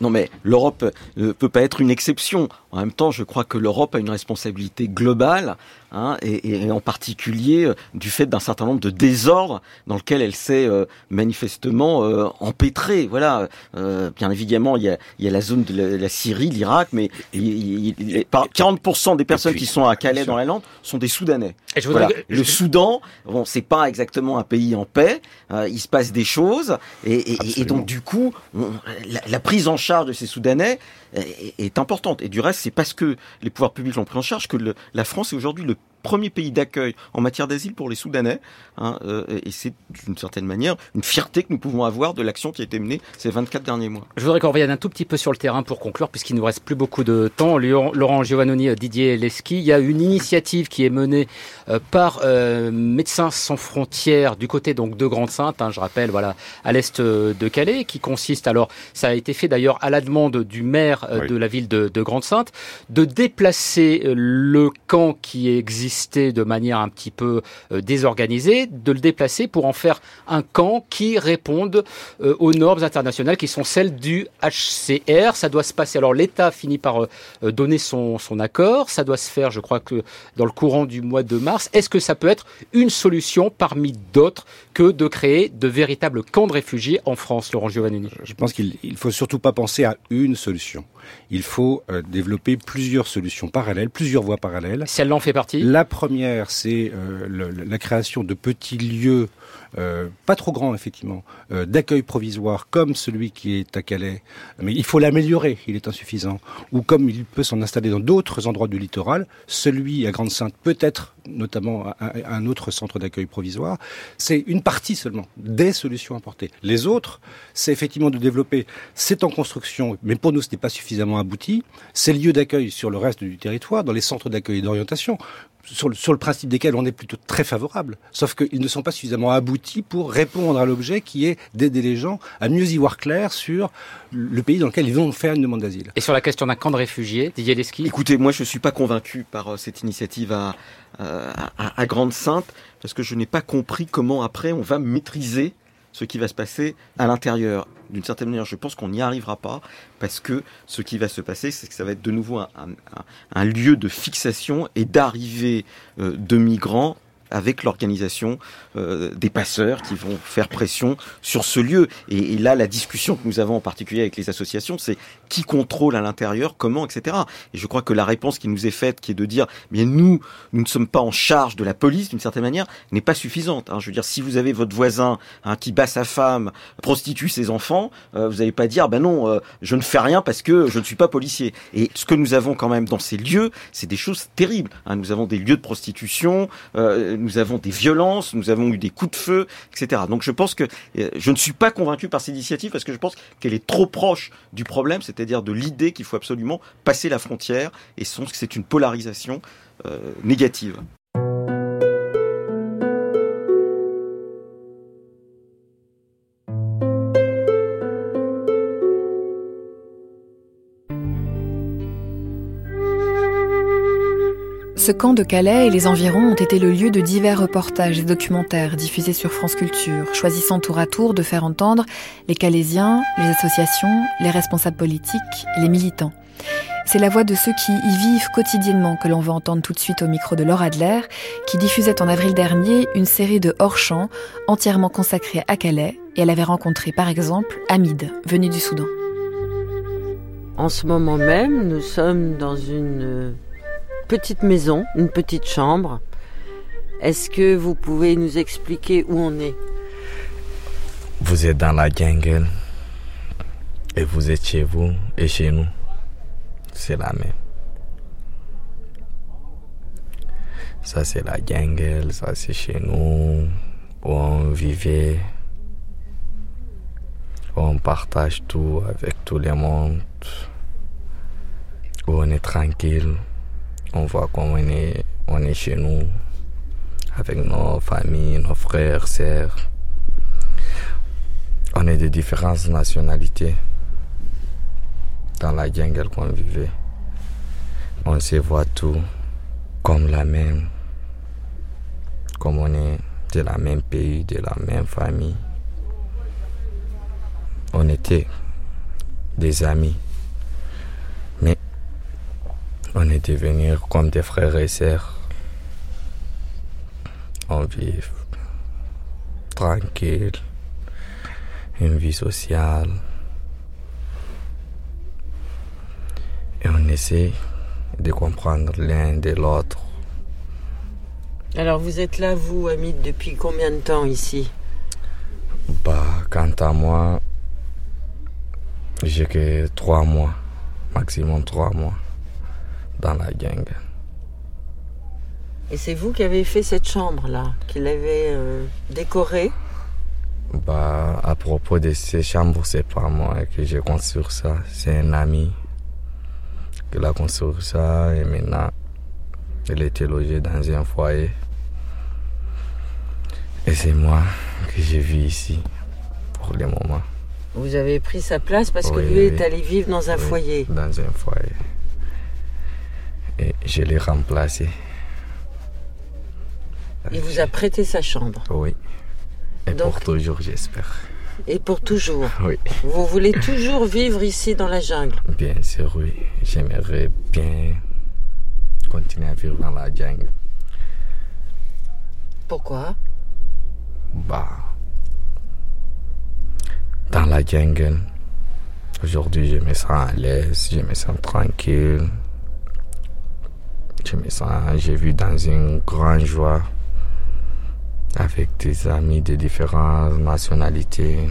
Non mais l'Europe ne peut pas être une exception. En même temps, je crois que l'Europe a une responsabilité globale Hein, et, et, en particulier euh, du fait d'un certain nombre de désordres dans lequel elle s'est euh, manifestement euh, empêtrée. Voilà, euh, bien évidemment, il y a, il y a la zone de la, Syrie, l'Irak, mais il, il, 40% des personnes qui sont à Calais dans la lande sont des Soudanais. Et je voilà. Le Soudan, bon, c'est pas exactement un pays en paix. il se passe des choses, et, et donc du coup, la, la, prise en charge de ces Soudanais est, importante. Et du reste, c'est parce que les pouvoirs publics l'ont pris en charge que la France est aujourd'hui le premier pays d'accueil en matière d'asile pour les Soudanais. Hein, euh, et c'est d'une certaine manière une fierté que nous pouvons avoir de l'action qui a été menée ces 24 derniers mois. Je voudrais qu'on revienne un tout petit peu sur le terrain pour conclure, puisqu'il ne nous reste plus beaucoup de temps. Laurent Giovannoni, euh, Didier Lesky, il y a une initiative qui est menée euh, par euh, Médecins sans frontières du côté donc de Grande-Sainte, hein, je rappelle, voilà, à l'est de Calais, qui consiste, alors ça a été fait d'ailleurs à la demande du maire de la ville de, de Grande-Sainte, de déplacer le camp qui existe de manière un petit peu euh, désorganisée, de le déplacer pour en faire un camp qui réponde euh, aux normes internationales qui sont celles du HCR. Ça doit se passer. Alors l'État finit par euh, donner son, son accord. Ça doit se faire, je crois que dans le courant du mois de mars. Est-ce que ça peut être une solution parmi d'autres que de créer de véritables camps de réfugiés en France, Laurent Giovannini Je pense qu'il ne faut surtout pas penser à une solution. Il faut euh, développer plusieurs solutions parallèles, plusieurs voies parallèles. Celle-là en fait partie? La première, c'est euh, la création de petits lieux euh, pas trop grands effectivement, euh, d'accueil provisoire comme celui qui est à Calais, mais il faut l'améliorer, il est insuffisant. Ou comme il peut s'en installer dans d'autres endroits du littoral, celui à Grande-Sainte peut être notamment un autre centre d'accueil provisoire. C'est une partie seulement des solutions apportées. Les autres, c'est effectivement de développer, c'est en construction, mais pour nous ce n'est pas suffisamment abouti, ces lieux d'accueil sur le reste du territoire, dans les centres d'accueil et d'orientation sur le, sur le, principe desquels on est plutôt très favorable, sauf qu'ils ne sont pas suffisamment aboutis pour répondre à l'objet qui est d'aider les gens à mieux y voir clair sur le pays dans lequel ils vont faire une demande d'asile. Et sur la question d'un camp de réfugiés, Didier Lesky Écoutez, moi je ne suis pas convaincu par euh, cette initiative à, euh, à, à Grande-Sainte, parce que je n'ai pas compris comment après on va maîtriser ce qui va se passer à l'intérieur. D'une certaine manière, je pense qu'on n'y arrivera pas parce que ce qui va se passer, c'est que ça va être de nouveau un, lieu de fixation et d'arrivée euh, de migrants avec l'organisation euh, des passeurs qui vont faire pression sur ce lieu. Et, et, là, la discussion que nous avons en particulier avec les associations, c'est qui contrôle à l'intérieur, comment, etc. Et je crois que la réponse qui nous est faite, qui est de dire, bien nous, nous ne sommes pas en charge de la police, d'une certaine manière, n'est pas suffisante. Hein. Je veux dire, si vous avez votre voisin hein, qui bat sa femme, prostitue ses enfants, euh, vous n'allez pas dire, ben non, euh, je ne fais rien parce que je ne suis pas policier. Et ce que nous avons quand même dans ces lieux, c'est des choses terribles. Hein. Nous avons des lieux de prostitution, euh, nous avons des violences, nous avons eu des coups de feu, etc. Donc je pense que euh, je ne suis pas convaincu par cette initiative parce que je pense qu'elle est trop proche du problème, c'est-à-dire de l'idée qu'il faut absolument passer la frontière et c'est une polarisation euh, négative. Ce camp de Calais et les environs ont été le lieu de divers reportages et documentaires diffusés sur France Culture, choisissant tour à tour de faire entendre les Calaisiens, les associations, les responsables politiques les militants. C'est la voix de ceux qui y vivent quotidiennement que l'on va entendre tout de suite au micro de Laura Adler, qui diffusait en avril dernier une série de hors-champs entièrement consacrée à Calais, et elle avait rencontré par exemple Hamid, venu du Soudan. En ce moment même, nous sommes dans une petite maison, une petite chambre. Est-ce que vous pouvez nous expliquer où on est? Vous êtes dans la jungle et vous êtes chez vous et chez nous. C'est la même. Ça c'est la jungle, ça c'est chez nous, où on vivait, où on partage tout avec tout le monde, où on est tranquille on voit qu'on est, on est chez nous, avec nos familles, nos frères, sœurs. On est de différentes nationalités dans la jungle qu'on vivait. On se voit tout comme la même, comme on est de la même pays, de la même famille. On était des amis. On est devenus comme des frères et sœurs. On vit tranquille, une vie sociale. Et on essaie de comprendre l'un de l'autre. Alors vous êtes là, vous, Hamid, depuis combien de temps ici? Bah, quant à moi, j'ai que trois mois, maximum trois mois dans la gang. Et c'est vous qui avez fait cette chambre-là, qui l'avez euh, décorée? Bah, à propos de ces chambres, c'est pas moi que j'ai construit ça, c'est un ami qui a construit ça et maintenant il était logé dans un foyer. Et c'est moi que j'ai vu ici pour le moment. Vous avez pris sa place parce que Oui, lui est allé vivre dans un Oui, foyer. Dans un foyer. Et je l'ai remplacé. Il vous a prêté sa chambre. Oui. Et Donc- pour toujours, j'espère. Et pour toujours. Oui. Vous voulez toujours vivre ici dans la jungle. Bien sûr, oui. J'aimerais bien continuer à vivre dans la jungle. Pourquoi? Bah, la jungle. Aujourd'hui, je me sens à l'aise, je me sens tranquille. Je me sens, j'ai vu dans une grande joie avec des amis de différentes nationalités.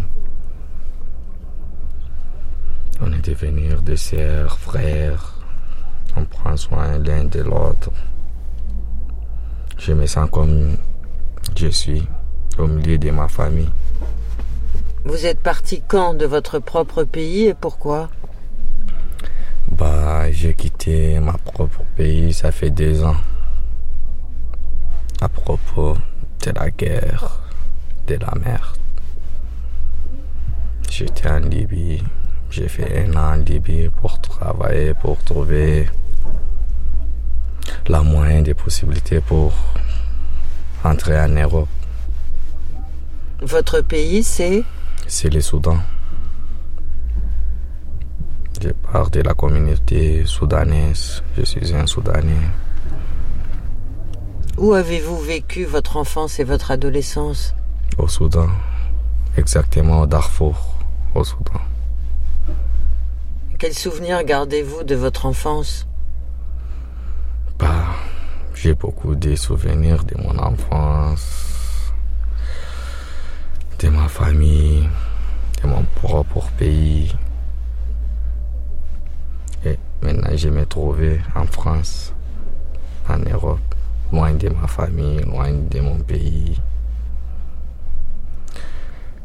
On est devenus des sœurs, frères. On prend soin l'un de l'autre. Je me sens comme je suis au milieu de ma famille. Vous êtes parti quand de votre propre pays et pourquoi? Bah, j'ai quitté ma propre pays, ça fait deux ans. À propos de la guerre, de la mer. J'étais en Libye. J'ai fait un an en Libye pour travailler, pour trouver la moyenne des possibilités pour entrer en Europe. Votre pays, c'est? C'est le Soudan. Je pars de la communauté soudanaise. Je suis un Soudanais. Où avez-vous vécu votre enfance et votre adolescence? Au Soudan. Exactement au Darfour, au Soudan. Quels souvenirs gardez-vous de votre enfance? Bah, j'ai beaucoup de souvenirs de mon enfance, de ma famille, de mon propre pays. Maintenant, je me trouvais en France, en Europe, loin de ma famille, loin de mon pays.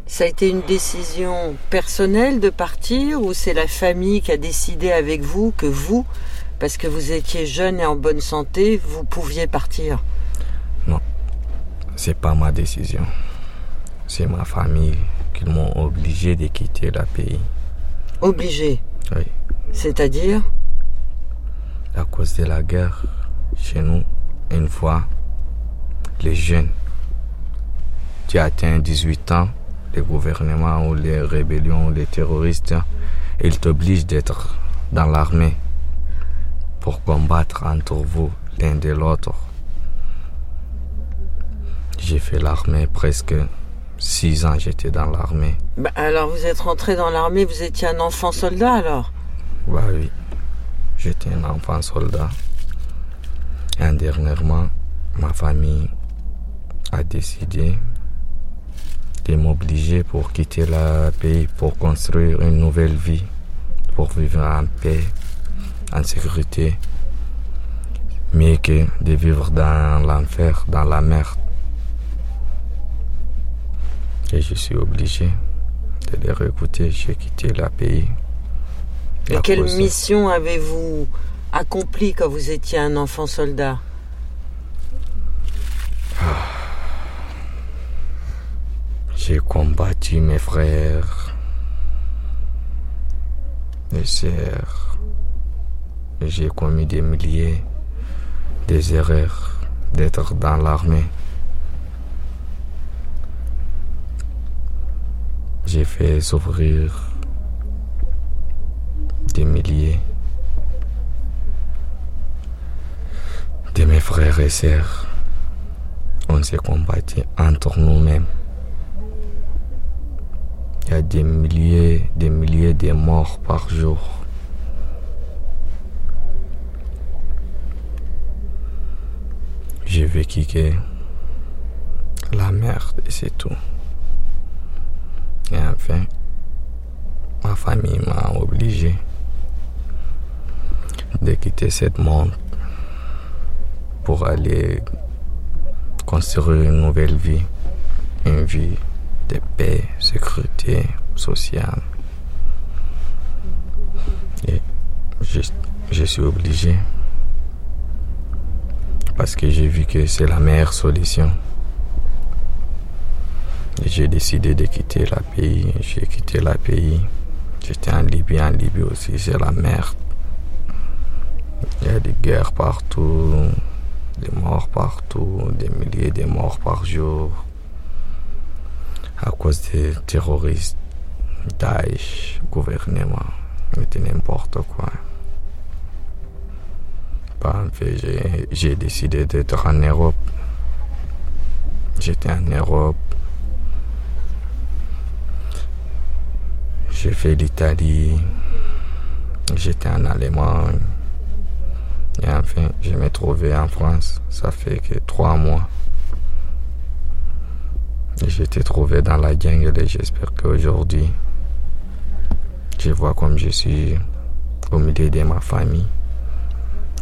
Ça a été une décision personnelle de partir ou c'est la famille qui a décidé avec vous que vous, parce que vous étiez jeune et en bonne santé, vous pouviez partir? C'est pas ma décision. C'est ma famille qui m'ont obligé de quitter le pays. Obligé? Oui. C'est-à-dire? À cause de la guerre chez nous, une fois, les jeunes, tu atteins 18 ans, les gouvernements ou les rébellions, les terroristes, ils t'obligent d'être dans l'armée pour combattre entre vous l'un de l'autre. J'ai fait l'armée presque six ans, j'étais dans l'armée. Bah, Alors vous êtes rentré dans l'armée, vous étiez un enfant soldat alors? Bah oui, j'étais un enfant soldat. Et dernièrement, ma famille a décidé de m'obliger pour quitter le pays, pour construire une nouvelle vie, pour vivre en paix, en sécurité, mieux que de vivre dans l'enfer, dans la merde. Et je suis obligé de les réécouter, j'ai quitté le pays. Et quelle mission avez-vous accomplie quand vous étiez un enfant soldat? J'ai combattu mes frères, mes sœurs. J'ai commis des milliers des erreurs d'être dans l'armée. J'ai fait souffrir des milliers de mes frères et sœurs. On s'est combattu entre nous-mêmes. Il y a des milliers, des milliers de morts par jour. J'ai vécu que la merde et c'est tout. Et enfin, ma famille m'a obligé de quitter cette monde pour aller construire une nouvelle vie, une vie de paix, sécurité sociale. Et je, je suis obligé parce que j'ai vu que c'est la meilleure solution. J'ai décidé de quitter le pays. J'ai quitté le pays. J'étais en Libye. En Libye aussi, c'est la merde. Il y a des guerres partout, des morts partout, des milliers de morts par jour à cause des terroristes, Daesh, gouvernement, c'était n'importe quoi. J'ai décidé d'être en Europe. J'étais en Europe. J'ai fait l'Italie, j'étais en Allemagne. Et enfin, je me trouvais en France. Ça fait que trois mois. J'étais trouvé dans la gang et j'espère qu'aujourd'hui, je vois comme je suis au milieu de ma famille.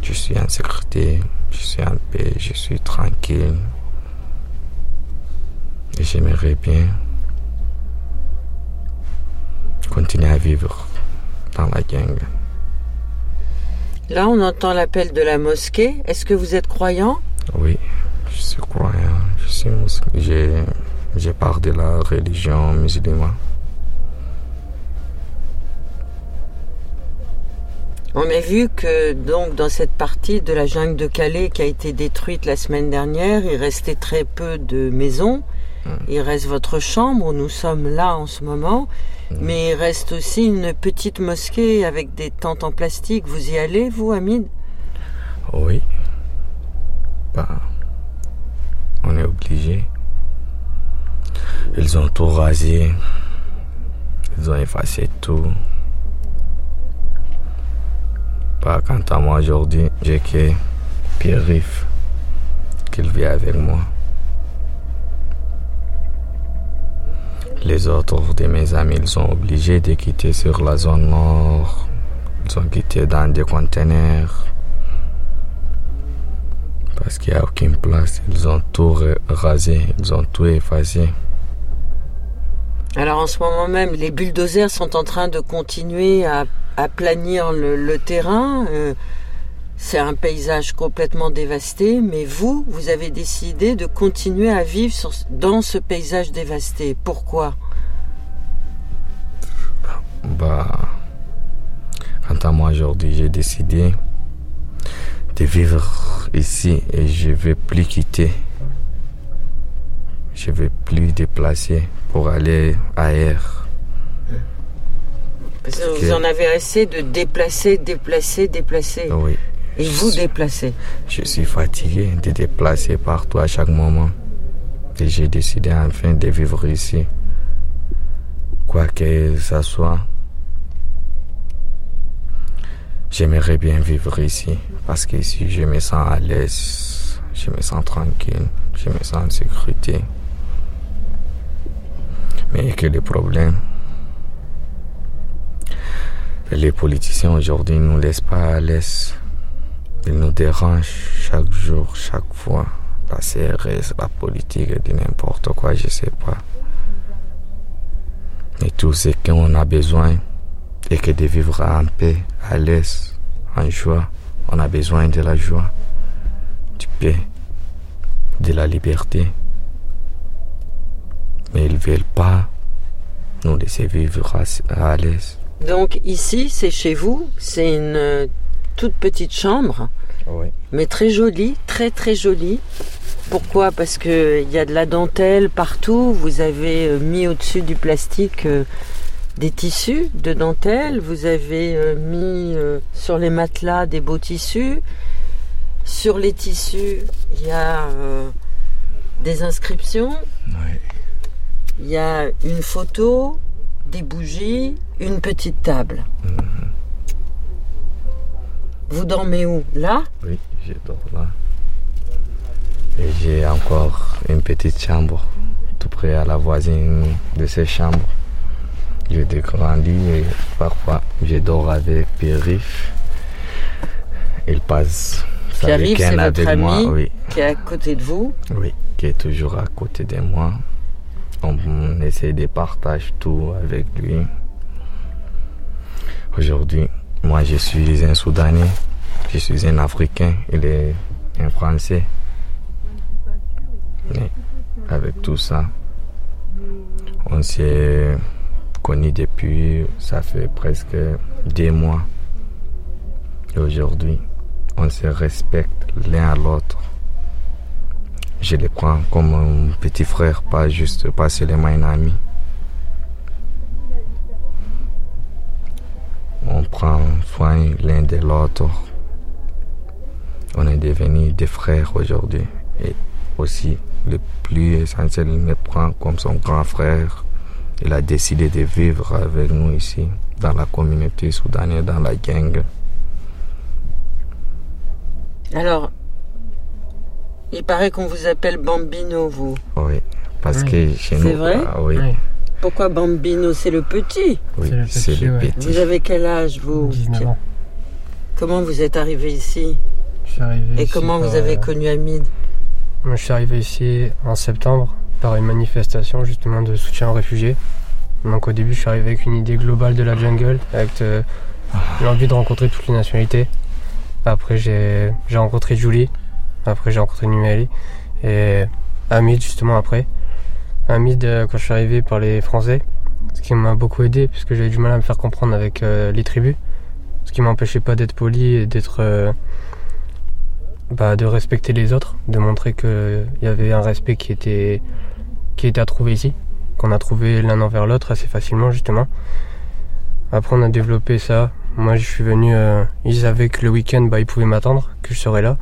Je suis en sécurité, je suis en paix, je suis tranquille. Et j'aimerais bien continuer à vivre dans la gang. Là, on entend l'appel de la mosquée. Est-ce que vous êtes croyant? Oui, je suis croyant. Je suis j'ai, j'ai part de la religion musulmane. On a vu que donc dans cette partie de la jungle de Calais qui a été détruite la semaine dernière, il restait très peu de maisons. Il reste votre chambre où nous sommes là en ce moment, mais il reste aussi une petite mosquée avec des tentes en plastique. Vous y allez, vous, Hamid Oui. Bah, on est obligé. Ils ont tout rasé. Ils ont effacé tout. Bah, quant à moi aujourd'hui, j'ai que Pierre Riff qu'il vit avec moi. Les autres de mes amis, ils sont obligés de quitter sur la zone nord. Ils ont quitté dans des conteneurs. Parce qu'il n'y a aucune place. Ils ont tout rasé, ils ont tout effacé. Alors en ce moment même, les bulldozers sont en train de continuer à, planir le, le terrain. Euh, c'est un paysage complètement dévasté, mais vous, vous avez décidé de continuer à vivre sur, dans ce paysage dévasté. Pourquoi? Bah, quant à moi aujourd'hui, j'ai décidé de vivre ici et je vais plus quitter. Je vais plus déplacer pour aller ailleurs. Parce que vous en avez assez de déplacer, déplacer, déplacer. Oui. Et vous déplacer. Je suis fatigué de déplacer partout à chaque moment. Et j'ai décidé enfin de vivre ici. Quoi que ça soit, j'aimerais bien vivre ici. Parce qu'ici, je me sens à l'aise, je me sens tranquille, je me sens en sécurité. Mais que le problème, les politiciens aujourd'hui ne nous laissent pas à l'aise. Ils nous dérangent chaque jour, chaque fois. La CRS, la politique, de n'importe quoi, je sais pas. Mais tout ce qu'on a besoin est que de vivre en paix, à l'aise, en joie. On a besoin de la joie, du paix, de la liberté. Mais ils ne veulent pas nous laisser vivre à, à l'aise. Donc ici, c'est chez vous, c'est une toute petite chambre, Oui. mais très jolie, très très jolie. Pourquoi? Parce que il y a de la dentelle partout. Vous avez euh, mis au-dessus du plastique euh, des tissus de dentelle. Vous avez euh, mis euh, sur les matelas des beaux tissus. Sur les tissus, il y a euh, des inscriptions. Oui. Il y a une photo, des bougies, une petite table. Vous dormez où? Là? Oui, je dors là. Et j'ai encore une petite chambre tout près à la voisine de ces chambres. J'ai grandi et parfois je dors avec Pierre-Yves. Il passe sa week-end votre avec moi. ami Oui, qui est à côté de vous? oui, qui est toujours à côté de moi. On essaie de partager tout avec lui. Aujourd'hui, moi je suis un Soudanais, je suis un Africain, il est un Français. Avec tout ça, on s'est connus depuis, ça fait presque deux mois. Et aujourd'hui, on se respecte l'un à l'autre. Je les prends comme un petit frère, pas juste, pas seulement un ami. On prend soin l'un de l'autre. On est devenus des frères aujourd'hui. Et aussi, le plus essentiel, il me prend comme son grand frère. il a décidé de vivre avec nous ici, dans la communauté soudanaise, dans la gang. Alors, il paraît qu'on vous appelle Bambino, vous. Oui, parce Oui. que chez nous... C'est vrai? ah oui, Oui. Pourquoi Bambino C'est le petit. oui, C'est le petit, le ouais. petit. Vous avez quel âge, vous 19 ans. Comment vous êtes arrivé ici Je suis arrivé Et ici comment par, vous avez euh, connu Hamid Moi, je suis arrivé ici en septembre par une manifestation justement de soutien aux réfugiés. Donc au début, je suis arrivé avec une idée globale de la jungle, avec euh, l'envie de rencontrer toutes les nationalités. Après, j'ai j'ai rencontré Julie. Après, j'ai rencontré Numeli. Et Hamid, justement, après. Hamid, euh, quand je suis arrivé par les Français, ce qui m'a beaucoup aidé, puisque j'avais du mal à me faire comprendre avec euh, les tribus. Ce qui m'empêchait pas d'être poli et d'être... euh, bah, de respecter les autres, de montrer qu'il y avait un respect qui était, qui était à trouver ici, qu'on a trouvé l'un envers l'autre assez facilement justement. Après on a développé ça. Moi je suis venu, ils savaient que le week-end bah, ils pouvaient m'attendre, que je serais là.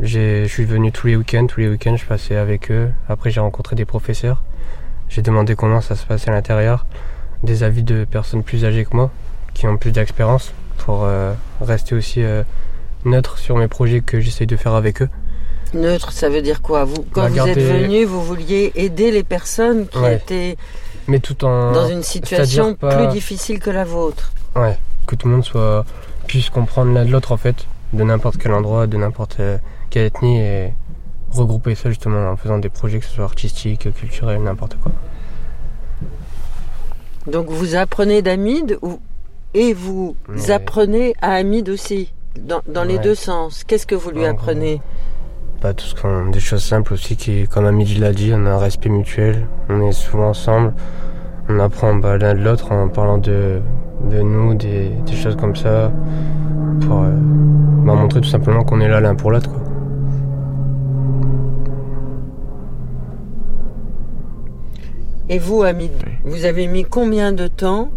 Je suis venu tous les week-ends, tous les week-ends je passais avec eux. Après j'ai rencontré des professeurs. J'ai demandé comment ça se passait à l'intérieur, des avis de personnes plus âgées que moi, qui ont plus d'expérience, pour euh, rester aussi euh, neutre sur mes projets que j'essaye de faire avec eux. Neutre, ça veut dire quoi? Vous, Quand Bah, vous garder- êtes venu, vous vouliez aider les personnes qui Ouais. étaient Mais tout en. dans une situation pas- plus difficile que la vôtre. Ouais, que tout le monde soit puisse comprendre l'un de l'autre en fait, de n'importe quel endroit, de n'importe ethnie et regrouper ça justement en faisant des projets que ce soit artistiques, culturels, n'importe quoi. Donc vous apprenez d'Hamid ou- et vous Ouais. apprenez à Hamid aussi, dans, dans les deux sens? Qu'est-ce que vous lui En apprenez? Pas tout ce qu'on des choses simples aussi qui comme Amidi l'a dit, on a un respect mutuel, on est souvent ensemble, on apprend bah, l'un de l'autre en parlant de, de nous, des, des choses comme ça, pour euh, bah, montrer tout simplement qu'on est là l'un pour l'autre quoi. Et vous, Hamid, vous avez mis combien de temps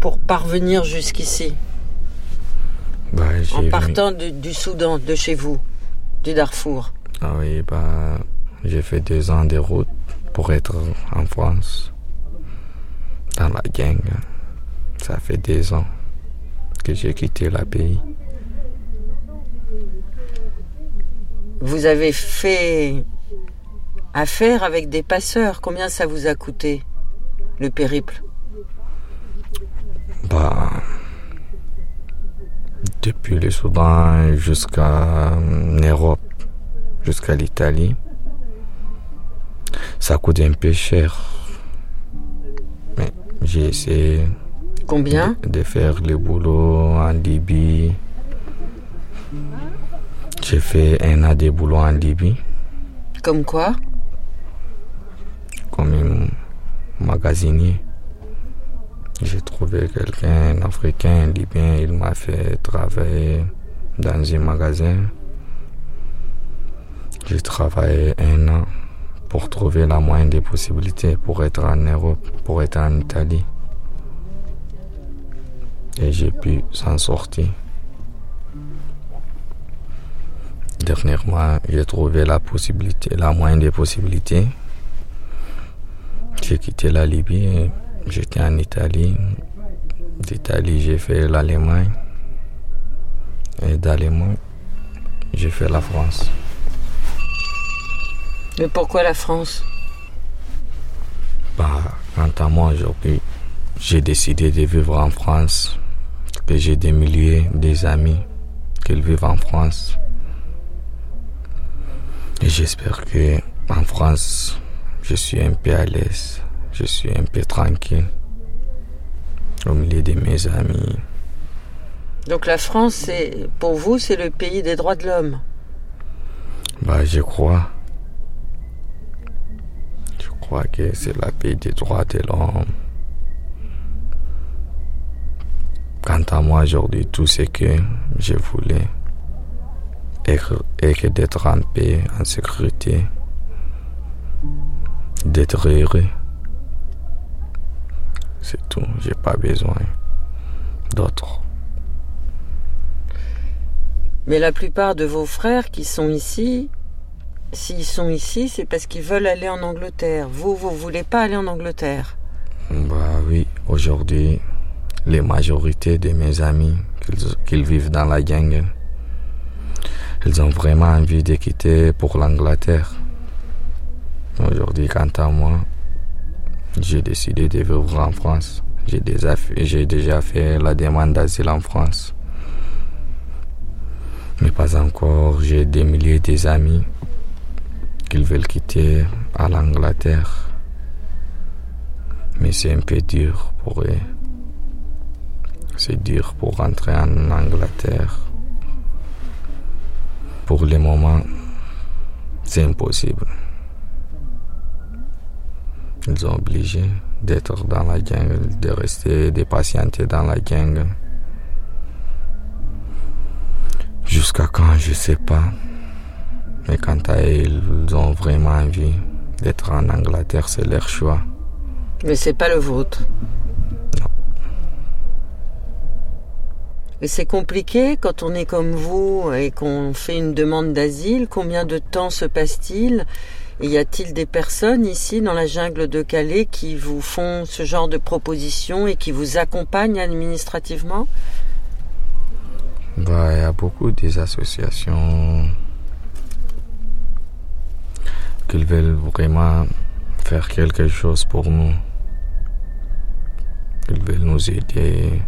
pour parvenir jusqu'ici Bah, En mis- partant du, Soudan, de chez vous, du Darfour. Ah oui, bah, j'ai fait deux ans de route pour être en France, dans la gang. Ça fait deux ans que j'ai quitté le pays. Vous avez fait affaire avec des passeurs. Combien ça vous a coûté, le périple? Bah, depuis le Soudan jusqu'à l'Europe, jusqu'à l'Italie, ça coûte un peu cher. Mais j'ai essayé Combien? de, de faire le boulot en Libye. J'ai fait un an de boulot en Libye Comme quoi? Magasinier. J'ai trouvé quelqu'un, un Africain, un Libyen, il m'a fait travailler dans un magasin. J'ai travaillé un an pour trouver la moindre des possibilités pour être en Europe, pour être en Italie. Et j'ai pu s'en sortir. Dernièrement, j'ai trouvé la possibilité, la moindre des possibilités. J'ai quitté la Libye, j'étais en Italie. D'Italie, j'ai fait l'Allemagne. Et d'Allemagne, j'ai fait la France. Mais pourquoi la France? Bah, quant à moi, aujourd'hui, j'ai décidé de vivre en France. Que j'ai des milliers, des amis qui vivent en France. Et j'espère que en France, je suis un peu à l'aise. Je suis un peu tranquille. Au milieu de mes amis. Donc la France, c'est pour vous, c'est le pays des droits de l'homme. Bah, je crois. Je crois que c'est la paix des droits de l'homme. Quant à moi, aujourd'hui, tout ce que je voulais est que d'être en paix, en sécurité, d'être heureux. C'est tout. J'ai pas besoin d'autre. Mais la plupart de vos frères qui sont ici, s'ils sont ici, c'est parce qu'ils veulent aller en Angleterre. Vous, vous voulez pas aller en Angleterre. Bah oui, aujourd'hui, les majorités de mes amis qui vivent dans la gang, ils ont vraiment envie de quitter pour l'Angleterre. Aujourd'hui, quant à moi, j'ai décidé de vivre en France. J'ai déjà, fait la demande d'asile en France. Mais pas encore, j'ai des milliers d'amis qui veulent quitter à l'Angleterre. Mais c'est un peu dur pour eux. C'est dur pour rentrer en Angleterre. Pour le moment, c'est impossible. Ils sont obligés d'être dans la jungle, de rester, de patienter dans la jungle. Jusqu'à quand, je sais pas. Mais quant à eux, ils ont vraiment envie d'être en Angleterre, c'est leur choix. Mais c'est pas le vôtre. Non. Et c'est compliqué quand on est comme vous et qu'on fait une demande d'asile. Combien de temps se passe-t-il? Y a-t-il des personnes ici dans la jungle de Calais qui vous font ce genre de propositions et qui vous accompagnent administrativement? Bah, il y a beaucoup des associations qui veulent vraiment faire quelque chose pour nous. Ils veulent nous aider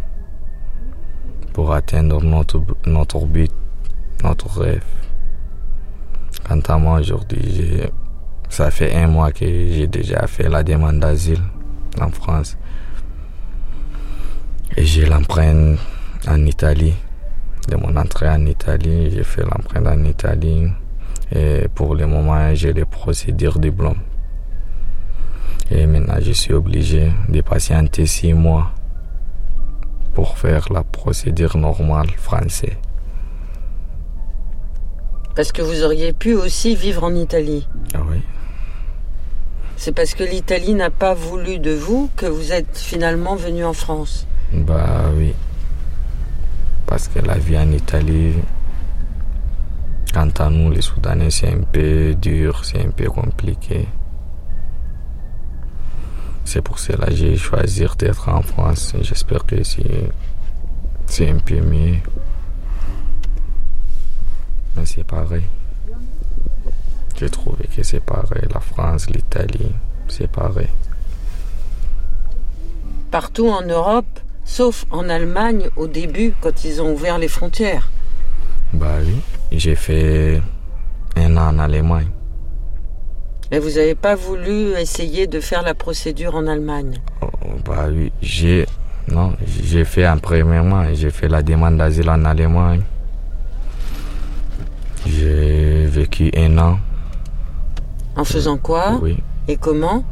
pour atteindre notre, notre but, notre rêve. Quant à moi aujourd'hui, ça fait un mois que j'ai déjà fait la demande d'asile en France. Et j'ai l'empreinte en Italie. De mon entrée en Italie, j'ai fait l'empreinte en Italie. Et pour le moment, j'ai les procédures diplôme. Et maintenant, je suis obligé de patienter six mois pour faire la procédure normale française. Parce que vous auriez pu aussi vivre en Italie. Ah oui. C'est parce que l'Italie n'a pas voulu de vous que vous êtes finalement venu en France. Bah oui. Parce que la vie en Italie, quant à nous, les Soudanais, c'est un peu dur, c'est un peu compliqué. C'est pour cela que j'ai choisi d'être en France. J'espère que c'est un peu mieux. Mais c'est pareil. J'ai trouvé que c'est pareil. La France, l'Italie, c'est pareil. Partout en Europe, sauf en Allemagne au début, quand ils ont ouvert les frontières. Bah oui, j'ai fait un an en Allemagne. Et vous n'avez pas voulu essayer de faire la procédure en Allemagne? Oh, Bah oui, j'ai. Non, j'ai fait un premièrement, j'ai fait la demande d'asile en Allemagne. J'ai vécu un an. En faisant quoi Oui. Et comment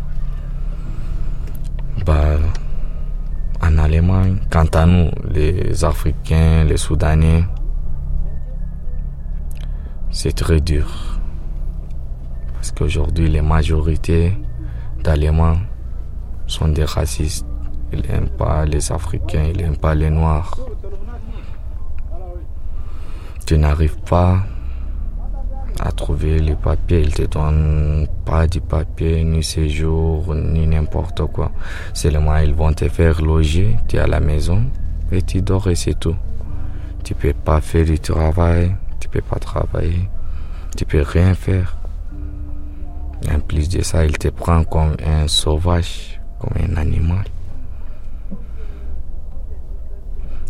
Bah, en Allemagne, quant à nous, les Africains, les Soudanais, c'est très dur. Parce qu'aujourd'hui, les majorités d'Allemands sont des racistes. Ils n'aiment pas les Africains, ils n'aiment pas les Noirs. Tu n'arrives pas à trouver les papiers. Ils te donnent pas du papier, ni séjour, ni n'importe quoi. Seulement, ils vont te faire loger, tu es à la maison et tu dors et c'est tout. Tu peux pas faire du travail, tu peux pas travailler, tu peux rien faire. En plus de ça, il te prend comme un sauvage, comme un animal.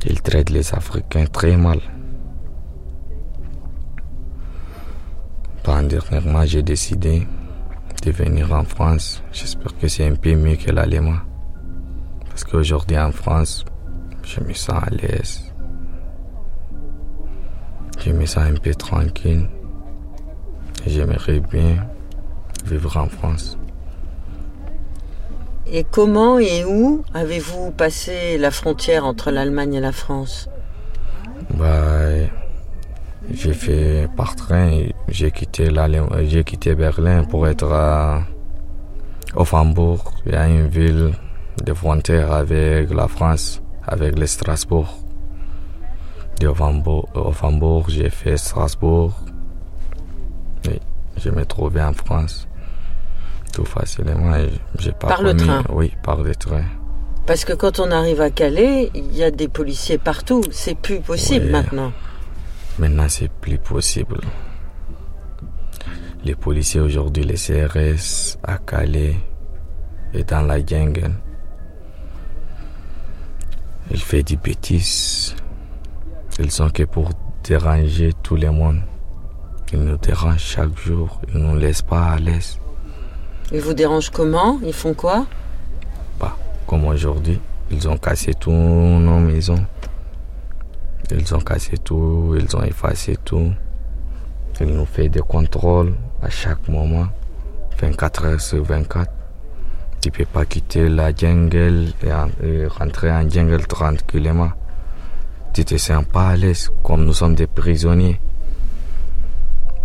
Il traite les Africains très mal. Dernièrement, j'ai décidé de venir en France. J'espère que c'est un peu mieux que l'allemand. Parce qu'aujourd'hui en France, je me sens à l'aise. Je me sens un peu tranquille. J'aimerais bien vivre en France. Et comment et où avez-vous passé la frontière entre l'Allemagne et la France? Bah, j'ai fait par train. J'ai quitté, j'ai quitté Berlin pour être à Offenbourg. Il y a une ville de frontière avec la France, avec le Strasbourg. De Offenbourg, Offenbourg j'ai fait Strasbourg. Et je me trouvais en France. Tout facilement. J'ai pas par le train Oui, par le train. Parce que quand on arrive à Calais, il y a des policiers partout. C'est plus possible maintenant. Maintenant, c'est plus possible. Les policiers aujourd'hui, les CRS à Calais et dans la jungle, ils font des bêtises. Ils sont que pour déranger tout le monde. Ils nous dérangent chaque jour. Ils ne nous laissent pas à l'aise. Ils vous dérangent comment? Ils font quoi? Bah, comme aujourd'hui. Ils ont cassé toutes nos maisons. Ils ont cassé tout, ils ont effacé tout. Ils nous font des contrôles à chaque moment, 24 heures sur 24. Tu ne peux pas quitter la jungle et, rentrer en jungle tranquillement. Tu te sens pas à l'aise, comme nous sommes des prisonniers.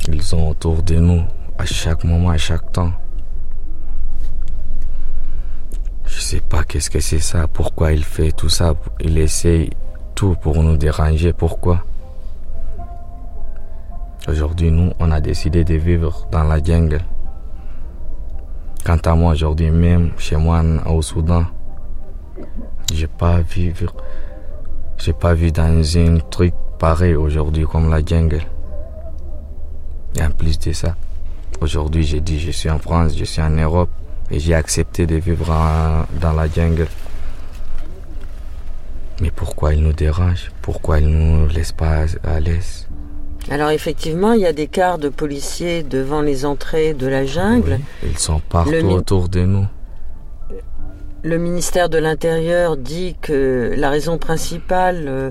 Ils sont autour de nous à chaque moment, à chaque temps. Je sais pas qu'est-ce que c'est ça, pourquoi il fait tout ça. Il essaye pour nous déranger. Pourquoi? Aujourd'hui, nous, on a décidé de vivre dans la jungle. Quant à moi, aujourd'hui, même chez moi au Soudan, j'ai pas vivre, j'ai pas vu dans un truc pareil aujourd'hui comme la jungle. Et en plus de ça, aujourd'hui, j'ai dit, je suis en France, je suis en Europe et j'ai accepté de vivre dans la jungle. Mais pourquoi il nous dérange? Pourquoi il ne nous laisse pas à l'aise? Alors effectivement, il y a des quarts de policiers devant les entrées de la jungle. ils sont partout autour de nous. Le ministère de l'Intérieur dit que la raison principale euh,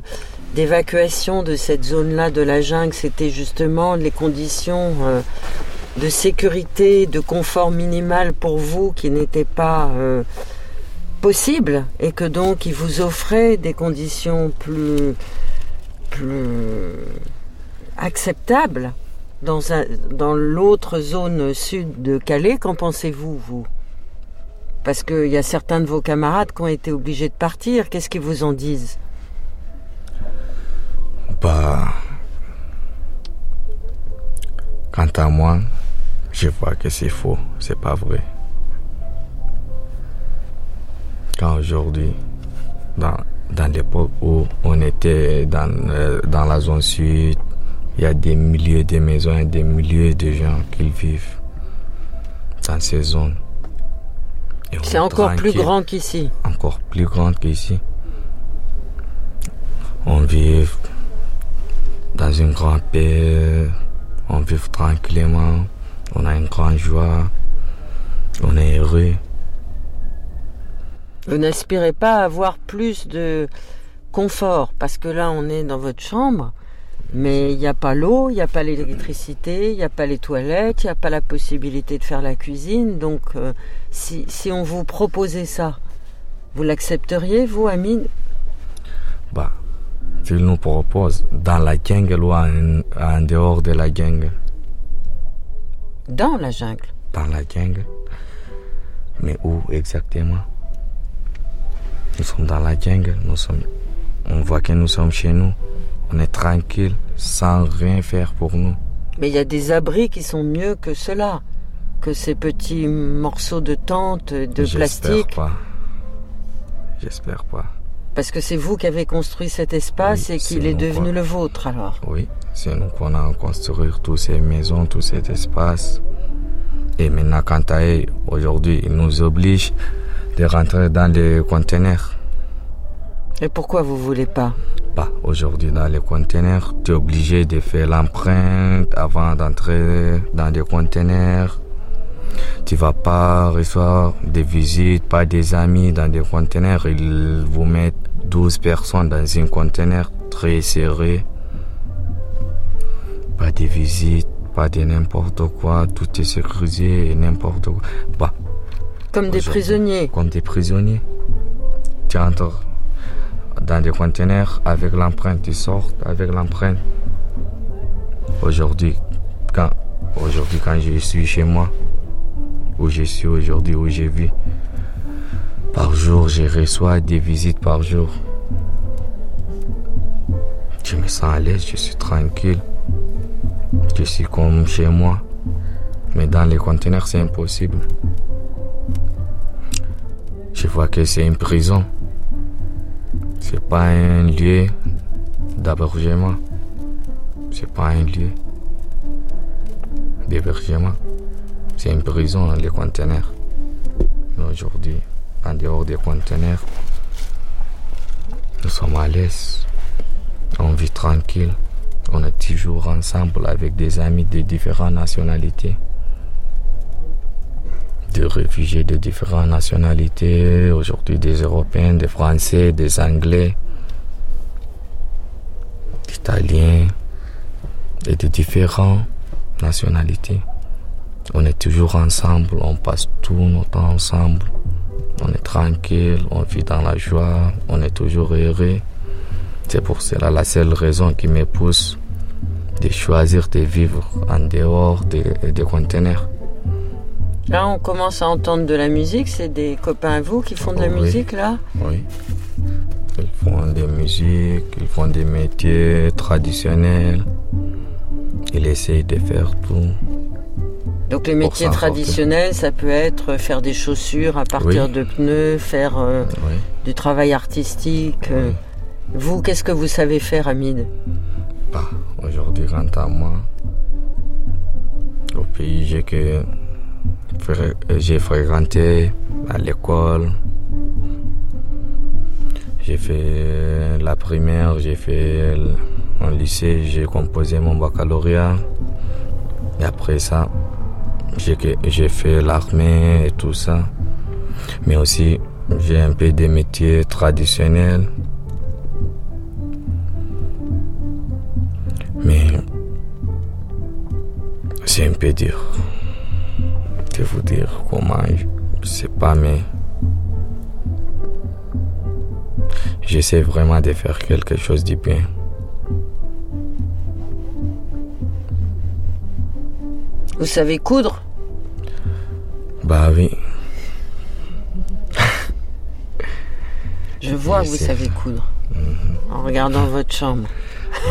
d'évacuation de cette zone-là de la jungle, c'était justement les conditions euh, de sécurité, de confort minimal pour vous qui n'étaient pas euh, possible et que donc il vous offrait des conditions plus, plus acceptables dans, dans l'autre zone sud de Calais. Qu'en pensez-vous, vous? Parce qu'il y a certains de vos camarades qui ont été obligés de partir. Qu'est-ce qu'ils vous en disent? Bah. Quant à moi, je vois que c'est faux, c'est pas vrai. Quand aujourd'hui, dans, dans l'époque où on était dans, euh, dans la zone sud, il y a des milliers de maisons et des milliers de gens qui vivent dans ces zones. C'est encore plus grand qu'ici. Encore plus grand qu'ici. On vit dans une grande paix, on vit tranquillement, on a une grande joie, on est heureux. Vous n'aspirez pas à avoir plus de confort, parce que là, on est dans votre chambre, mais il n'y a pas l'eau, il n'y a pas l'électricité, il n'y a pas les toilettes, il n'y a pas la possibilité de faire la cuisine. Donc, euh, si, on vous proposait ça, vous l'accepteriez, vous, Amine? Bah, s'il nous propose dans la jungle ou en, en dehors de la jungle Dans la jungle? Dans la jungle? Mais où exactement? Nous sommes dans la jungle, nous sommes, on voit que nous sommes chez nous. On est tranquille, sans rien faire pour nous. Mais il y a des abris qui sont mieux que cela, que ces petits morceaux de tente, de plastique. Pas. J'espère pas. Parce que c'est vous qui avez construit cet espace et qu'il est, devenu le vôtre alors. Oui, c'est nous qu'on a construit toutes ces maisons, tout cet espace. Et maintenant, eux, aujourd'hui, ils nous obligent de rentrer dans les conteneurs. Et pourquoi vous voulez pas? Pas aujourd'hui dans les conteneurs. Tu es obligé de faire l'empreinte avant d'entrer dans les conteneurs. Tu vas pas recevoir des visites, pas des amis dans des conteneurs. Ils vous mettent 12 personnes dans un conteneur très serré. Pas de visites, pas de n'importe quoi. Tout est sécurisé et n'importe quoi. Bah, comme des prisonniers. Comme des prisonniers. Tu entres dans des conteneurs avec l'empreinte, tu sors avec l'empreinte. Aujourd'hui, quand, aujourd'hui, quand je suis chez moi, où je suis aujourd'hui, où j'ai vu, par jour, je reçois des visites par jour. Je me sens à l'aise, je suis tranquille. Je suis comme chez moi. Mais dans les conteneurs, c'est impossible. Je vois que c'est une prison. C'est pas un lieu d'hébergement. C'est pas un lieu d'hébergement. C'est une prison, les conteneurs. Aujourd'hui, en dehors des conteneurs, nous sommes à l'aise. On vit tranquille. On est toujours ensemble avec des amis de différentes nationalités. Des réfugiés de différentes nationalités, aujourd'hui des Européens, des Français, des Anglais, d'Italiens et de différentes nationalités. On est toujours ensemble, on passe tout notre temps ensemble. On est tranquille, on vit dans la joie, on est toujours heureux. C'est pour cela la seule raison qui me pousse de choisir de vivre en dehors des, des conteneurs. Là, on commence à entendre de la musique. C'est des copains à vous qui font de la Oui. musique, là? Oui. Ils font des musiques, ils font des métiers traditionnels. Ils essayent de faire tout. Donc les métiers traditionnels, ça peut être faire des chaussures à partir Oui. de pneus, faire euh, Oui. du travail artistique. euh. Vous, qu'est-ce que vous savez faire, Hamid? Bah, aujourd'hui, quant à moi, au pays j'ai que j'ai fréquenté à l'école. J'ai fait la primaire, j'ai fait le- en lycée, j'ai composé mon baccalauréat. Et après ça, j'ai fait l'armée et tout ça. Mais aussi, j'ai un peu des métiers traditionnels. Mais c'est un peu dur de vous dire comment, je sais pas, mais j'essaie vraiment de faire quelque chose de bien. Vous savez coudre? Bah oui, Je vois que vous savez coudre. En regardant votre chambre.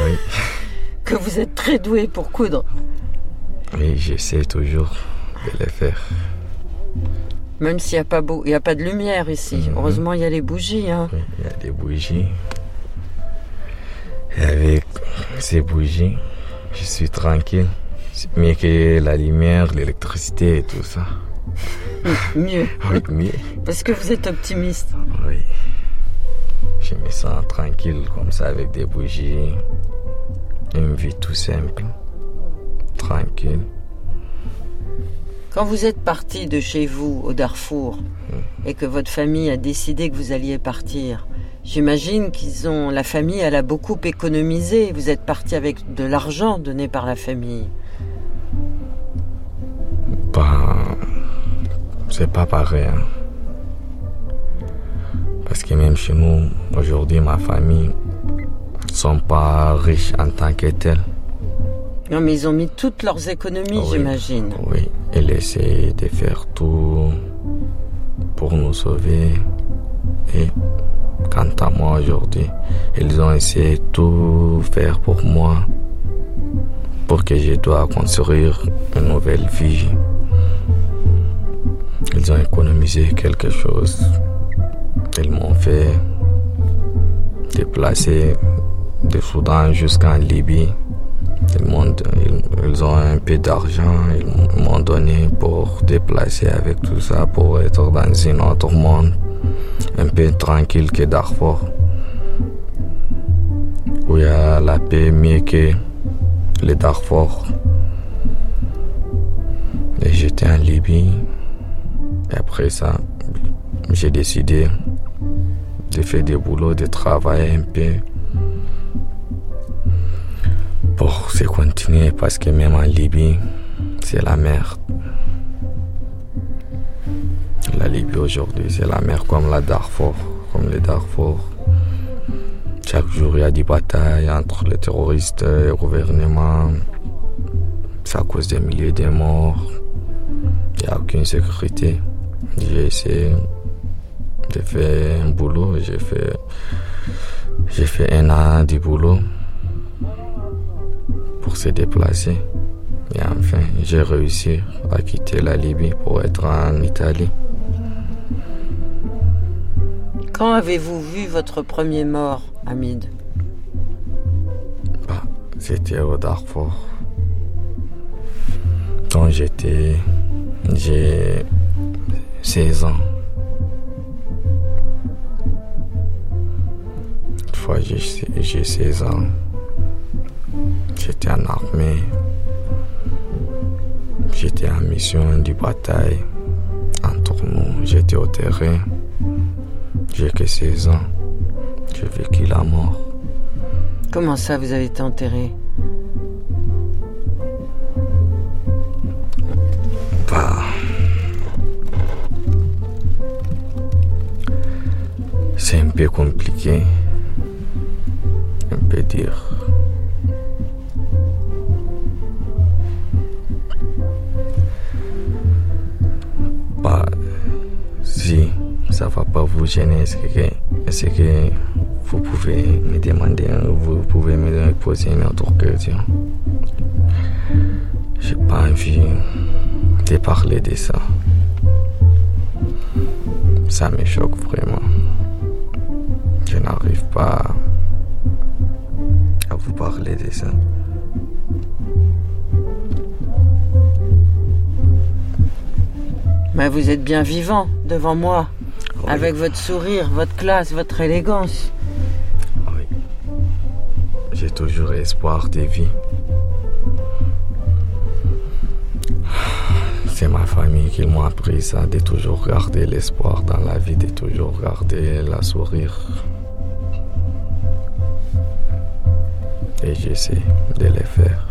oui, Que vous êtes très doué pour coudre. oui, j'essaie toujours de le faire. Même s'il n'y a, pas beau... il y a pas de lumière ici. Mhm. Heureusement, il y a les bougies. Hein. Il y a des bougies. Et avec ces bougies, je suis tranquille. C'est mieux que la lumière, l'électricité et tout ça. Mieux. Oui, mieux. Parce que vous êtes optimiste. Oui. Je me sens tranquille comme ça avec des bougies. Une vie tout simple. Tranquille. Quand vous êtes parti de chez vous au Darfour et que votre famille a décidé que vous alliez partir, j'imagine qu'ils ont la famille a beaucoup économisé. Vous êtes parti avec de l'argent donné par la famille. Bah, c'est pas pareil. hein. Parce que même chez nous, aujourd'hui, ma famille sont pas riches en tant que tels. Non, mais ils ont mis toutes leurs économies, Oui. j'imagine. Oui, ils essaient de faire tout pour nous sauver. Et quant à moi aujourd'hui, ils ont essayé de tout faire pour moi. Pour que je dois construire une nouvelle vie. Ils ont économisé quelque chose. Ils m'ont fait déplacer de Soudan jusqu'en Libye. Ils, ils- ont un peu d'argent, ils m'ont donné pour déplacer avec tout ça, pour être dans un autre monde, un peu tranquille que Darfur, où il y a la paix mieux que le Darfur. Et j'étais en Libye, et après ça, j'ai décidé de faire des boulots, de travailler un peu pour se continuer parce que même en Libye, c'est la merde. La Libye aujourd'hui, c'est la mer comme la Darfour, comme le Darfour. Chaque jour, il y a des batailles entre les terroristes et le gouvernement. Ça cause des milliers de morts. Il n'y a aucune sécurité. J'ai essayé de faire un boulot. J'ai fait, j'ai fait un an de boulot pour se déplacer. Et enfin, j'ai réussi à quitter la Libye pour être en Italie. Quand avez-vous vu votre premier mort, Hamid? Bah, C'était au Darfour. Quand j'étais. J'ai 16 ans. Une fois j'ai 16 ans. J'étais en armée. J'étais en mission de bataille. En tournoi, j'étais au terrain. J'ai que 16 ans. J'ai vécu la mort. Comment ça, vous avez été enterré? Bah. C'est un peu compliqué. On peut dire. Ça va pas vous gêner, est-ce que, que vous pouvez me demander, vous pouvez me poser une autre question? J'ai pas envie de parler de ça. Ça me choque vraiment. Je n'arrive pas à vous parler de ça. Mais vous êtes bien vivant devant moi, avec votre sourire, votre classe, votre élégance. Oui. J'ai toujours espoir de vie. C'est ma famille qui m'a appris ça, de toujours garder l'espoir dans la vie, de toujours garder la sourire. Et j'essaie de le faire.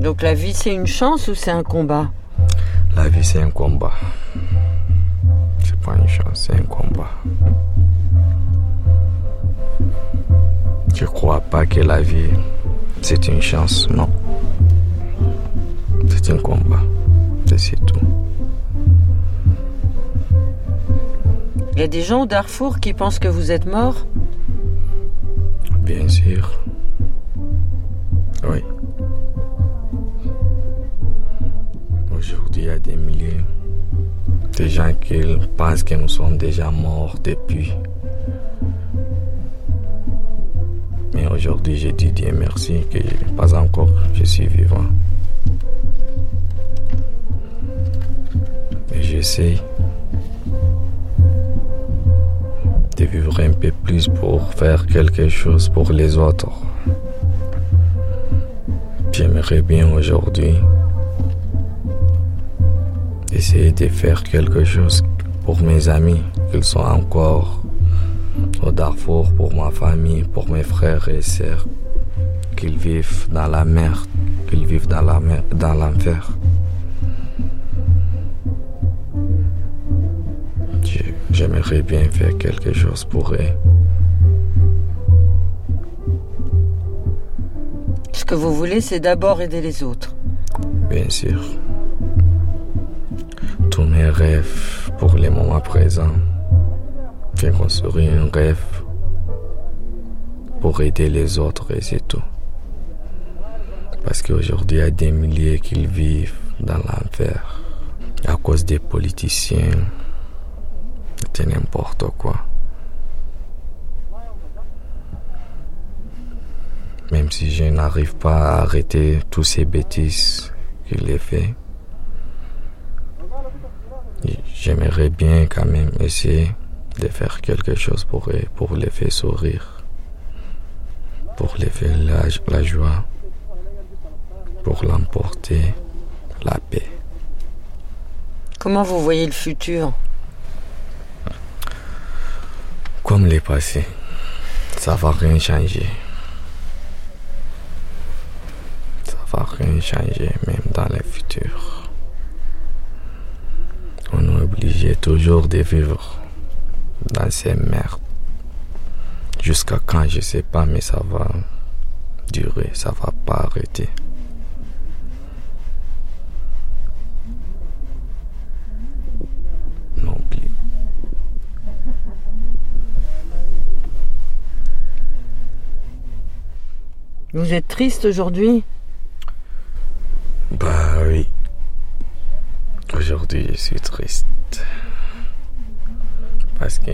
Donc la vie c'est une chance ou c'est un combat? La vie c'est un combat. Chance, c'est un combat. Je crois pas que la vie c'est une chance, non. C'est un combat. C'est tout. Il y a des gens au Darfour qui pensent que vous êtes mort? Bien sûr. Que nous sommes déjà morts depuis. Mais aujourd'hui, j'ai dit Dieu merci que pas encore je suis vivant. Mais j'essaie de vivre un peu plus pour faire quelque chose pour les autres. J'aimerais bien aujourd'hui essayer de faire quelque chose pour mes amis, qu'ils sont encore au Darfour, pour ma famille, pour mes frères et sœurs, qu'ils vivent dans la mer, qu'ils vivent dans la mer, dans l'enfer. J'aimerais bien faire quelque chose pour eux. Ce que vous voulez, c'est d'abord aider les autres. Bien sûr. Tous mes rêves pour les moments présents. J'ai construit un rêve pour aider les autres et c'est tout. Parce qu'aujourd'hui, il y a des milliers qui vivent dans l'enfer à cause des politiciens. C'est n'importe quoi. Même si je n'arrive pas à arrêter tous ces bêtises qu'il les fait, j'aimerais bien quand même essayer de faire quelque chose pour, eux, pour les faire sourire, pour les faire la, la joie, pour l'emporter la paix. Comment vous voyez le futur? Comme les passés, ça va rien changer. Ça va rien changer, même dans le futur. On est obligé toujours de vivre dans ces merdes. Jusqu'à quand, je sais pas, mais ça va durer, ça va pas arrêter. Non plus. Vous êtes triste aujourd'hui? Bah oui. Aujourd'hui, je suis triste. Parce que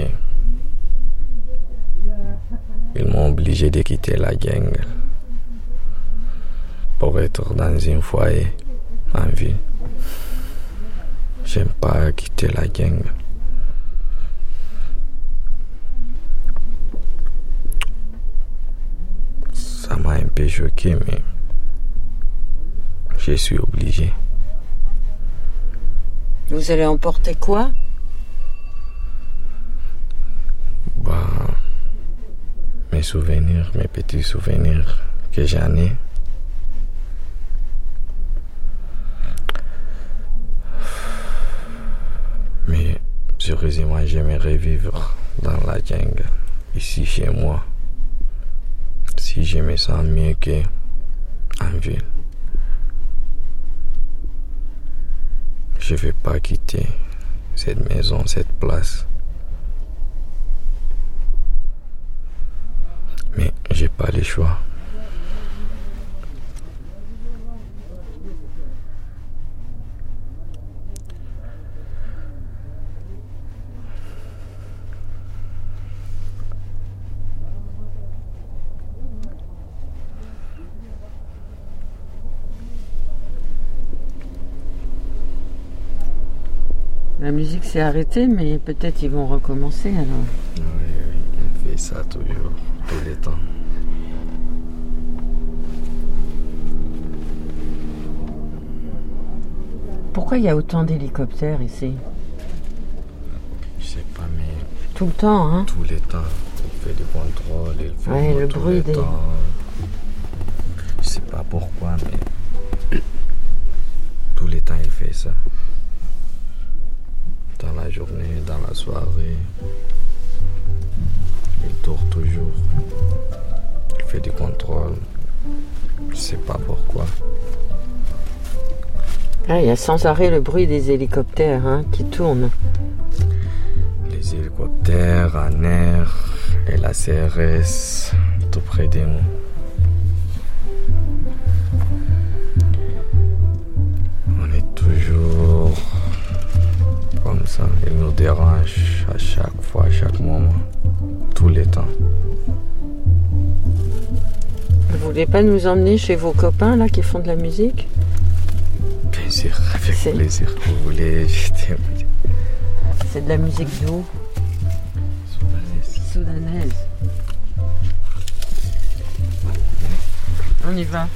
ils m'ont obligé de quitter la gang pour être dans un foyer en ville. J'aime pas quitter la gang. Ça m'a un peu choqué, mais je suis obligé. Vous allez emporter quoi? Bah, mes souvenirs, mes petits souvenirs que j'en ai. Mais sérieusement, j'aimerais vivre dans la jungle, ici chez moi. Si je me sens mieux que en ville. Je ne vais pas quitter cette maison, cette place. Mais j'ai pas le choix. La musique s'est arrêtée, mais peut-être ils vont recommencer alors. Oui, oui, il fait ça toujours, tous les temps. Pourquoi il y a autant d'hélicoptères ici? Je sais pas, mais Tout le temps, hein? tous les temps, il fait des contrôles, il fait Ouais, le bruit des- temps. Je sais pas pourquoi, mais tous les temps il fait ça. La journée, dans la soirée, il tourne toujours. Il fait des contrôles. Je sais pas pourquoi. Ah, Il y a sans arrêt le bruit des hélicoptères hein, qui tournent. Les hélicoptères air et la CRS tout près de nous. Ça. Ils nous dérangent à chaque fois, à chaque moment, tous les temps. Vous voulez pas nous emmener chez vos copains là qui font de la musique? Bien sûr, avec C'est- plaisir. Vous voulez. C'est de la musique d'où Soudanaise. On y va.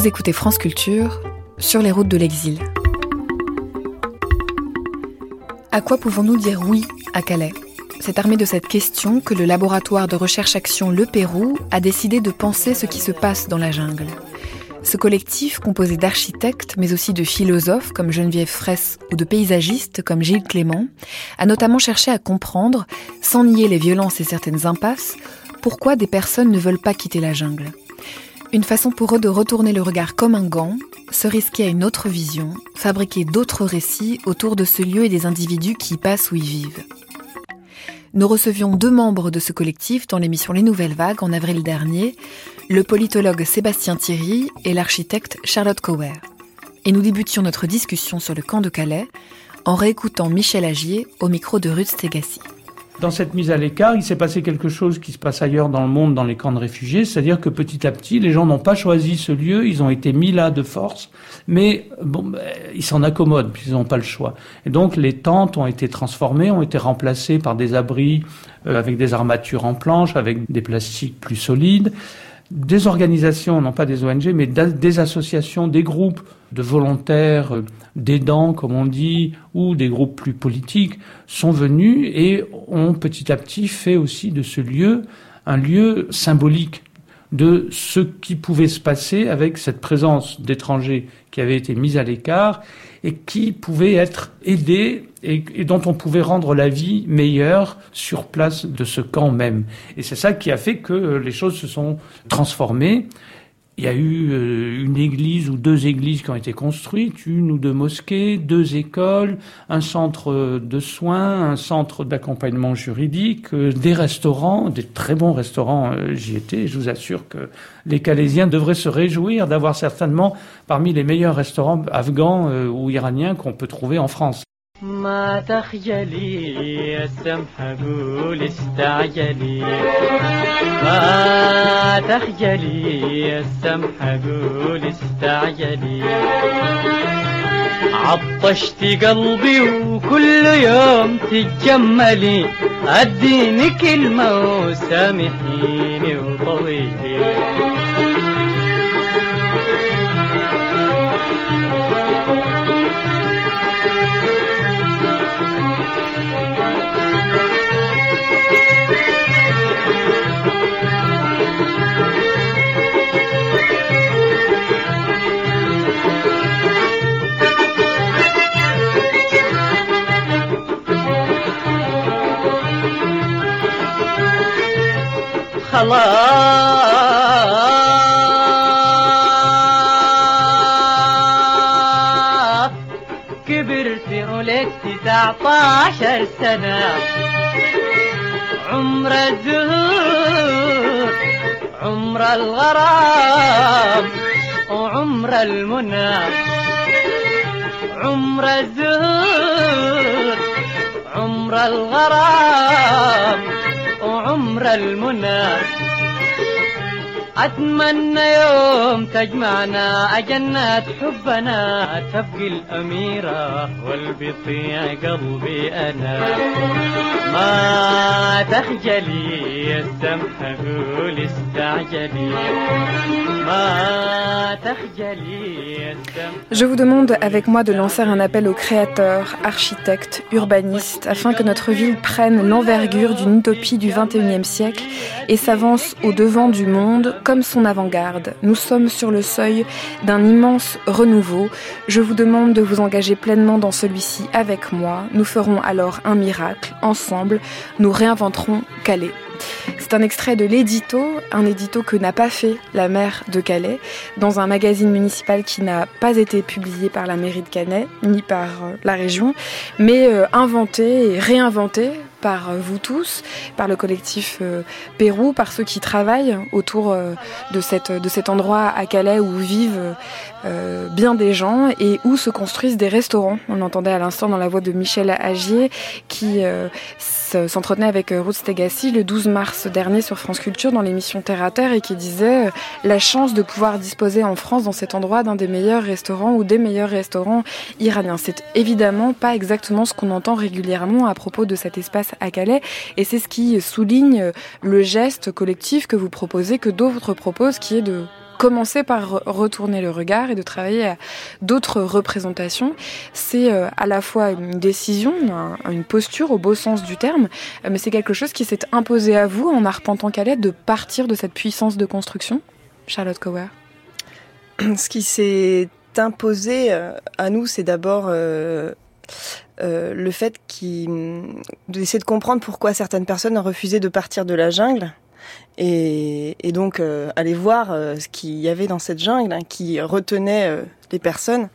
Vous écoutez France Culture sur les routes de l'exil. À quoi pouvons-nous dire oui à Calais? C'est armé de cette question que le laboratoire de recherche-action Le Pérou a décidé de penser ce qui se passe dans la jungle. Ce collectif, composé d'architectes, mais aussi de philosophes comme Geneviève Fraisse ou de paysagistes comme Gilles Clément, a notamment cherché à comprendre, sans nier les violences et certaines impasses, pourquoi des personnes ne veulent pas quitter la jungle. Une façon pour eux de retourner le regard comme un gant, se risquer à une autre vision, fabriquer d'autres récits autour de ce lieu et des individus qui y passent ou y vivent. Nous recevions deux membres de ce collectif dans l'émission Les Nouvelles Vagues en avril dernier, le politologue Sébastien Thierry et l'architecte Charlotte Cower. Et nous débutions notre discussion sur le camp de Calais en réécoutant Michel Agier au micro de Ruth Stegassi. Dans cette mise à l'écart, il s'est passé quelque chose qui se passe ailleurs dans le monde, dans les camps de réfugiés, c'est-à-dire que petit à petit, les gens n'ont pas choisi ce lieu, ils ont été mis là de force, mais bon, ben, ils s'en accommodent, puis ils n'ont pas le choix. Et donc les tentes ont été transformées, ont été remplacées par des abris euh, avec des armatures en planche, avec des plastiques plus solides. Des organisations, non pas des ONG, mais des associations, des groupes de volontaires, euh, d'aidants, comme on dit, ou des groupes plus politiques, sont venus et ont petit à petit fait aussi de ce lieu un lieu symbolique de ce qui pouvait se passer avec cette présence d'étrangers qui avait été mise à l'écart et qui pouvait être aidés et, et, dont on pouvait rendre la vie meilleure sur place de ce camp même. Et c'est ça qui a fait que les choses se sont transformées. Il y a eu euh, une église ou deux églises qui ont été construites, une ou deux mosquées, deux écoles, un centre de soins, un centre d'accompagnement juridique, euh, des restaurants, des très bons restaurants. Euh, j'y étais. Je vous assure que les Calaisiens devraient se réjouir d'avoir certainement parmi les meilleurs restaurants afghans ou iraniens qu'on peut trouver en France. ما تخجلي السمحة قول استعجلي. ما تخجلي السمحة قول استعجلي. عطشت قلبي وكل يوم تتجملي. أديني كلمة وسامحيني وطويلي. خلاص كبرت ولدت تسعطاشر سنة. عمر الزهور عمر الغرام وعمر المنى. عمر الزهور عمر الغرام عمر المنى. أتمنى يوم تجمعنا أجنات حبنا تبقي الأميرة والبطيع قلبي أنا ما تخجلي السمحة قول استعجلي ما تخجلي Je vous demande avec moi de lancer un appel aux créateurs, architectes, urbanistes, afin que notre ville prenne l'envergure d'une utopie du XXIe siècle et s'avance au devant du monde comme son avant-garde. Nous sommes sur le seuil d'un immense renouveau. Je vous demande de vous engager pleinement dans celui-ci avec moi. Nous ferons alors un miracle. Ensemble, nous réinventerons Calais. C'est un extrait de l'édito, un édito que n'a pas fait la maire de Calais, dans un magazine municipal qui n'a pas été publié par la mairie de Calais, ni par la région, mais inventé et réinventé par vous tous, par le collectif euh, Pérou, par ceux qui travaillent autour euh, de, de cet endroit à Calais où vivent euh, bien des gens et où se construisent des restaurants. On l'entendait à l'instant dans la voix de Michel Agier qui s'entretenait avec Ruth Stegassi le 12 mars dernier sur France Culture dans l'émission Terre à Terre et qui disait la chance de pouvoir disposer en France dans cet endroit d'un des meilleurs restaurants ou des meilleurs restaurants iraniens. C'est évidemment pas exactement ce qu'on entend régulièrement à propos de cet espace à Calais et c'est ce qui souligne le geste collectif que vous proposez, que d'autres proposent, qui est de commencer par retourner le regard et de travailler à d'autres représentations. C'est à la fois une décision, une posture au beau sens du terme, mais c'est quelque chose qui s'est imposé à vous en arpentant Calais de partir de cette puissance de construction. Charlotte Cower? Ce qui s'est imposé à nous, c'est d'abord euh, euh, le fait d'essayer de comprendre pourquoi certaines personnes ont refusé de partir de la jungle et, et donc euh, aller voir euh, ce qu'il y avait dans cette jungle hein, qui retenait euh, les personnes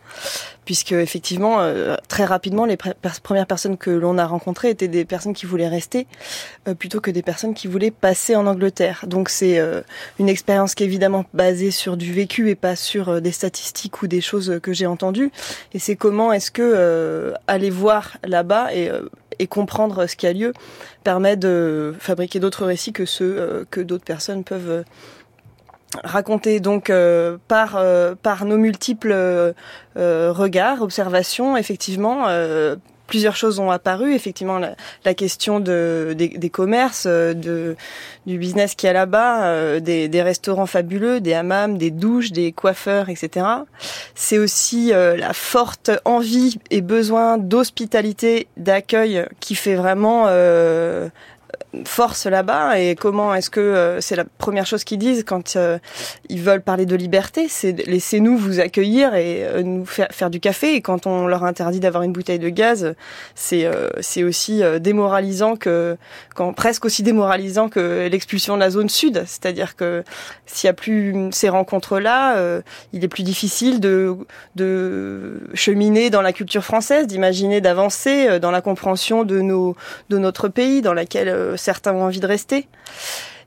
puisque effectivement très rapidement les premières personnes que l'on a rencontrées étaient des personnes qui voulaient rester plutôt que des personnes qui voulaient passer en Angleterre. Donc c'est une expérience qui est évidemment basée sur du vécu et pas sur des statistiques ou des choses que j'ai entendues et c'est comment est-ce que aller voir là-bas et et comprendre ce qui a lieu permet de fabriquer d'autres récits que ceux euh, que d'autres personnes peuvent euh, raconter. Donc euh, par par nos multiples regards, observations, effectivement, plusieurs choses ont apparu. Effectivement, la, la question de, des, des commerces, euh, de, du business qui est là-bas, euh, des, des restaurants fabuleux, des hammams, des douches, des coiffeurs, etc. C'est aussi euh, la forte envie et besoin d'hospitalité, d'accueil qui fait vraiment euh, force là-bas et comment est-ce que euh, c'est la première chose qu'ils disent quand euh, ils veulent parler de liberté, c'est laissez-nous vous accueillir et euh, nous faire, faire du café. Et quand on leur interdit d'avoir une bouteille de gaz, c'est euh, c'est aussi euh, démoralisant que quand presque aussi démoralisant que l'expulsion de la zone sud, c'est-à-dire que s'il y a plus ces rencontres-là, euh, il est plus difficile de de cheminer dans la culture française, d'imaginer d'avancer dans la compréhension de nos de notre pays dans laquelle certains ont envie de rester.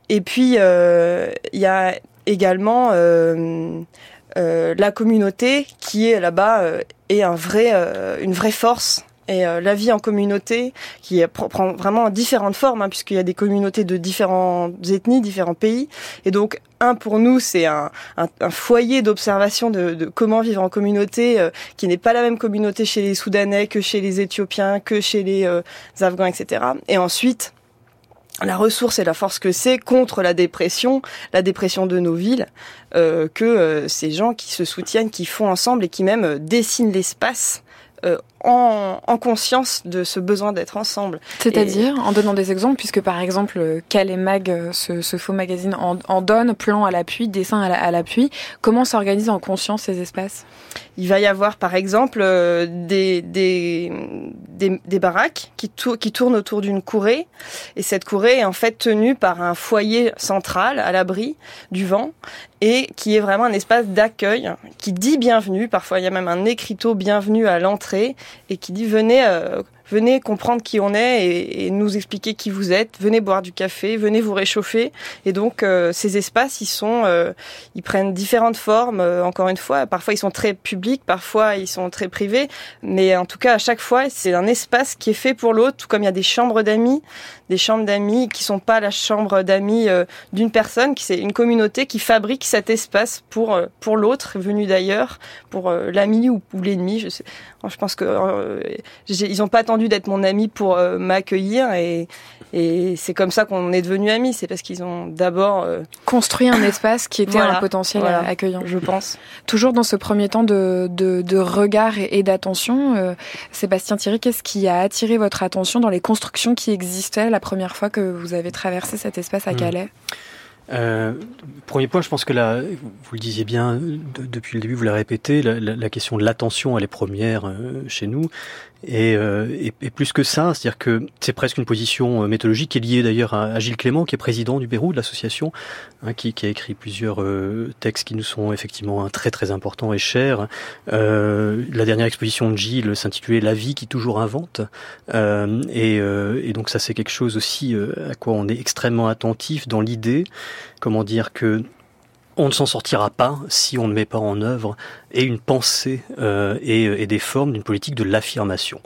Et puis euh, il y a également euh, euh, la communauté qui est là-bas est un vrai une vraie force et la vie en communauté qui prend vraiment différentes formes hein, puisqu'il y a des communautés de différentes ethnies, différents pays et donc un pour nous c'est un, foyer d'observation de, comment vivre en communauté qui n'est pas la même communauté chez les Soudanais que chez les Éthiopiens que chez les Afghans etc. Et ensuite la ressource et la force que c'est contre la dépression, la dépression de nos villes, euh, que euh, ces gens qui se soutiennent, qui font ensemble et qui même euh, dessinent l'espace en, en conscience de ce besoin d'être ensemble. C'est-à-dire, en donnant des exemples, puisque par exemple, Cal et Mag, euh, ce, ce faux magazine, en, en donne, plan à l'appui, dessin à la- à l'appui. Comment s'organisent en conscience ces espaces? Il va y avoir par exemple euh, des, des, des, des baraques qui, tour- qui tournent autour d'une courée et cette courée est en fait tenue par un foyer central à l'abri du vent et qui est vraiment un espace d'accueil qui dit bienvenue. Parfois il y a même un écriteau bienvenue à l'entrée et qui dit venez euh, venez comprendre qui on est et, et nous expliquer qui vous êtes. Venez boire du café, venez vous réchauffer. Et donc euh, ces espaces ils sont euh, ils prennent différentes formes. euh, encore une fois, parfois ils sont très publics, parfois ils sont très privés, mais en tout cas à chaque fois c'est un espace qui est fait pour l'autre. Tout comme il y a des chambres d'amis, des chambres d'amis qui sont pas la chambre d'amis euh, d'une personne, qui c'est une communauté qui fabrique cet espace pour euh, pour l'autre venu d'ailleurs, pour euh, l'ami ou, l'ennemi. Je sais. Je pense que ils ont pas attendu d'être mon ami pour euh, m'accueillir et et c'est comme ça qu'on est devenus amis. C'est parce qu'ils ont d'abord euh, Construit un espace qui était Voilà, un potentiel voilà. euh, accueillant. je pense. Toujours dans ce premier temps de, de, de regard et, et d'attention, euh, Sébastien Thierry, qu'est-ce qui a attiré votre attention dans les constructions qui existaient la première fois que vous avez traversé cet espace à Hmm. Calais? Euh, premier point, je pense que là, vous le disiez bien de- depuis le début, vous l'avez répété, la, la- la question de l'attention, elle est première euh, chez nous. Et, euh, et, plus que ça, c'est-à-dire que c'est presque une position euh, méthodologique qui est liée d'ailleurs à, Gilles Clément, qui est président du Pérou, de l'association, hein, qui, a écrit plusieurs euh, textes qui nous sont effectivement hein, très très importants et chers. La dernière exposition de Gilles s'intitulait La vie qui toujours invente. Et, et donc ça c'est quelque chose aussi à quoi on est extrêmement attentif dans l'idée, comment dire que on ne s'en sortira pas si on ne met pas en œuvre et une pensée euh, et, et des formes d'une politique de l'affirmation.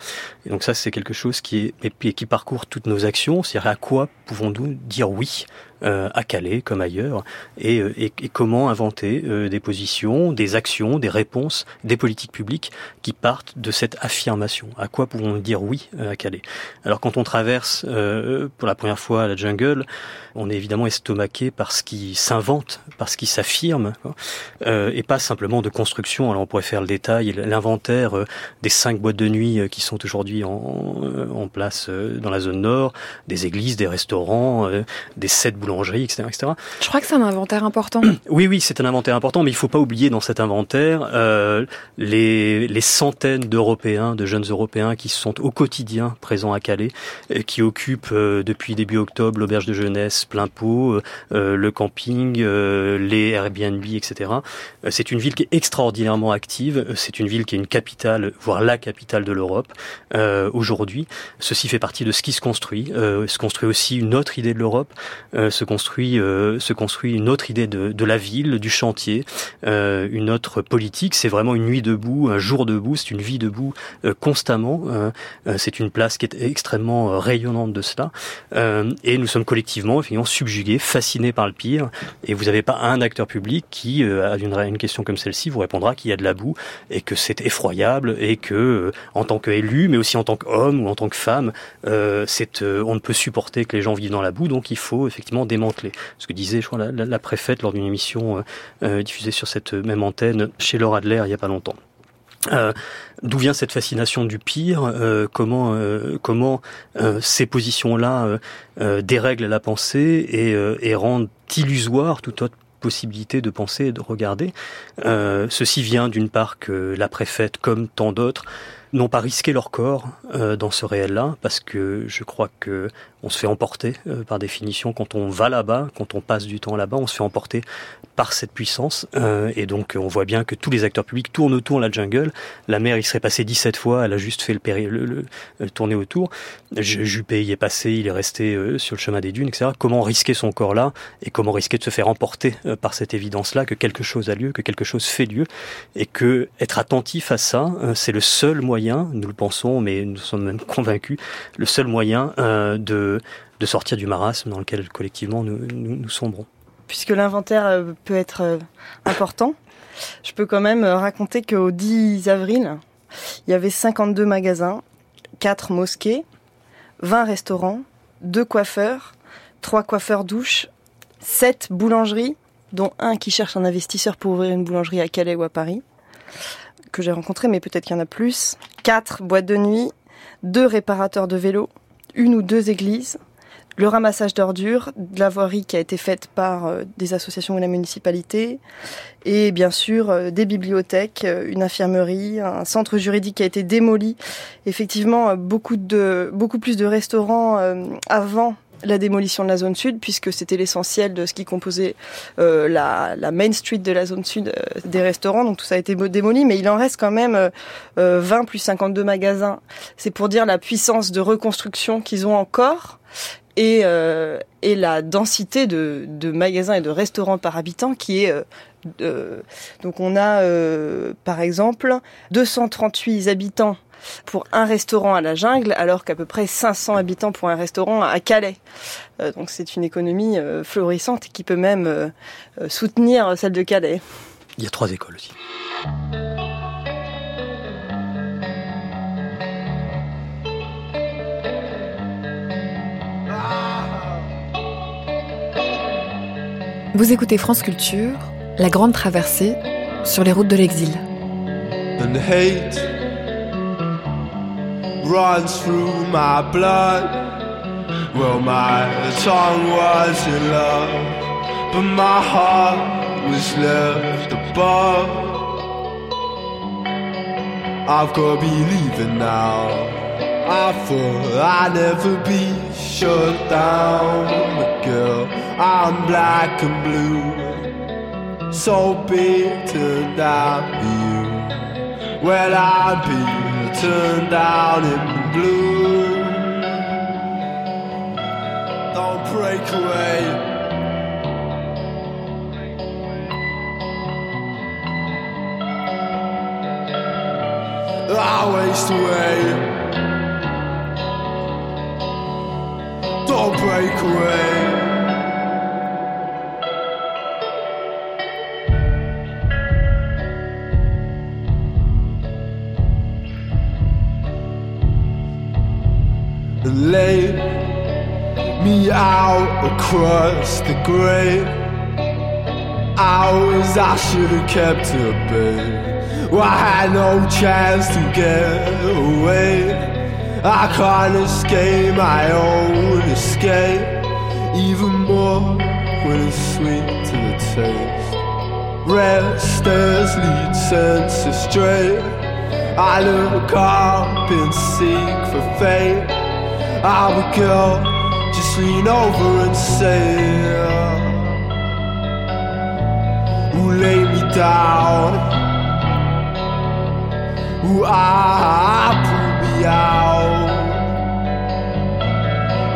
Et donc ça c'est quelque chose qui est qui parcourt toutes nos actions, c'est-à-dire à quoi pouvons-nous dire oui euh, à Calais comme ailleurs et, euh, et, et comment inventer euh, des positions, des actions, des réponses, des politiques publiques qui partent de cette affirmation? À quoi pouvons-nous dire oui euh, à Calais? Alors quand on traverse euh, pour la première fois la jungle, on est évidemment estomaqué par ce qui s'invente, par ce qui s'affirme. Euh, et pas simplement de construction. Alors on pourrait faire le détail, l'inventaire euh, des cinq boîtes de nuit euh, qui sont aujourd'hui en, euh, en place dans la zone nord, des églises, des restaurants, des sept boulangeries, etc., etc. Je crois que c'est un inventaire important. Oui, oui, c'est un inventaire important, mais il faut pas oublier dans cet inventaire euh, les, les centaines d'Européens, de jeunes Européens qui sont au quotidien présents à Calais, qui occupent euh, depuis début octobre l'auberge de jeunesse plein pot, euh, le camping, les Airbnb, etc. C'est une ville qui est active. Euh, C'est une ville qui est une capitale, voire la capitale de l'Europe euh, aujourd'hui. Ceci fait partie de ce qui se construit. Euh, se construit aussi une autre idée de l'Europe. Euh, se construit, euh, se construit une autre idée de, de la ville, du chantier, euh, une autre politique. C'est vraiment une nuit debout, un jour debout, c'est une vie debout constamment. Euh, c'est une place qui est extrêmement rayonnante de cela. Et nous sommes collectivement, effectivement, subjugués, fascinés par le pire. Et vous n'avez pas un acteur public qui, à une question comme celle-ci, vous répondra qu'il y a de la boue et que c'est effroyable et que, euh, en tant qu'élu, mais aussi en tant qu'homme ou en tant que femme, euh, euh, on ne peut supporter que les gens vivent dans la boue, donc il faut effectivement démanteler. Ce que disait, la, préfète lors d'une émission diffusée sur cette même antenne chez Laura Adler il n'y a pas longtemps. D'où vient cette fascination du pire Comment, ces positions-là dérèglent la pensée et, et rendent illusoire toute autre possibilité de penser et de regarder. Euh, ceci vient d'une part que la préfète, comme tant d'autres, n'ont pas risqué leur corps euh, dans ce réel-là, parce que je crois que on se fait emporter euh, par définition quand on va là-bas, quand on passe du temps là-bas, on se fait emporter par cette puissance. Euh, et donc on voit bien que tous les acteurs publics tournent autour de la jungle. La mère il serait passé 17 fois, elle a juste fait le, péri le, le, tourner autour. Juppé y est passé, il est resté euh, sur le chemin des dunes, etc. Comment risquer son corps là et comment risquer de se faire emporter euh, par cette évidence-là que quelque chose a lieu, que quelque chose fait lieu et que être attentif à ça, euh, c'est le seul moyen, nous le pensons, mais nous sommes même convaincus, le seul moyen euh, de, sortir du marasme dans lequel collectivement nous, nous, sombrons. Puisque l'inventaire euh, peut être euh, important, je peux quand même raconter qu'au 10 avril, il y avait 52 magasins, 4 mosquées, 20 restaurants, 2 coiffeurs, 3 coiffeurs douches, 7 boulangeries, dont un qui cherche un investisseur pour ouvrir une boulangerie à Calais ou à Paris, que j'ai rencontré, mais peut-être qu'il y en a plus, 4 boîtes de nuit, 2 réparateurs de vélos, une ou deux églises, le ramassage d'ordures, de la voirie qui a été faite par euh, des associations ou la municipalité, et bien sûr euh, des bibliothèques, euh, une infirmerie, un centre juridique qui a été démoli. Effectivement, beaucoup de beaucoup plus de restaurants avant la démolition de la zone sud, puisque c'était l'essentiel de ce qui composait euh, la, main street de la zone sud euh, des restaurants. Donc tout ça a été mo- démoli, mais il en reste quand même euh, euh, 20 plus 52 magasins. C'est pour dire la puissance de reconstruction qu'ils ont encore et, euh, et la densité de, de magasins et de restaurants par habitant qui est euh, euh, donc on a euh, par exemple 238 habitants pour un restaurant à la jungle, alors qu'à peu près 500 habitants pour un restaurant à Calais. Euh, donc c'est une économie euh, florissante qui peut même euh, euh, soutenir celle de Calais. Il y a trois écoles aussi. Vous écoutez France Culture, La Grande Traversée, sur les routes de l'exil. and hate runs through my blood. Well, my tongue was in love, but my heart was left above. I've got to be leaving now. I thought I'd never be shut down, but girl, I'm black and blue so turned out you. Well, I'm being turned down in blue. Don't break away. I waste away. Don't break away. And lay me out across the grave. Hours I should have kept to bed. Well, I had no chance to get away. I can't escape my own escape, even more when it's sweet to the taste. Restless lead senses stray. I look up and seek for fate. I would go, just lean over and say, uh, Who lay me down? Who I pull me out?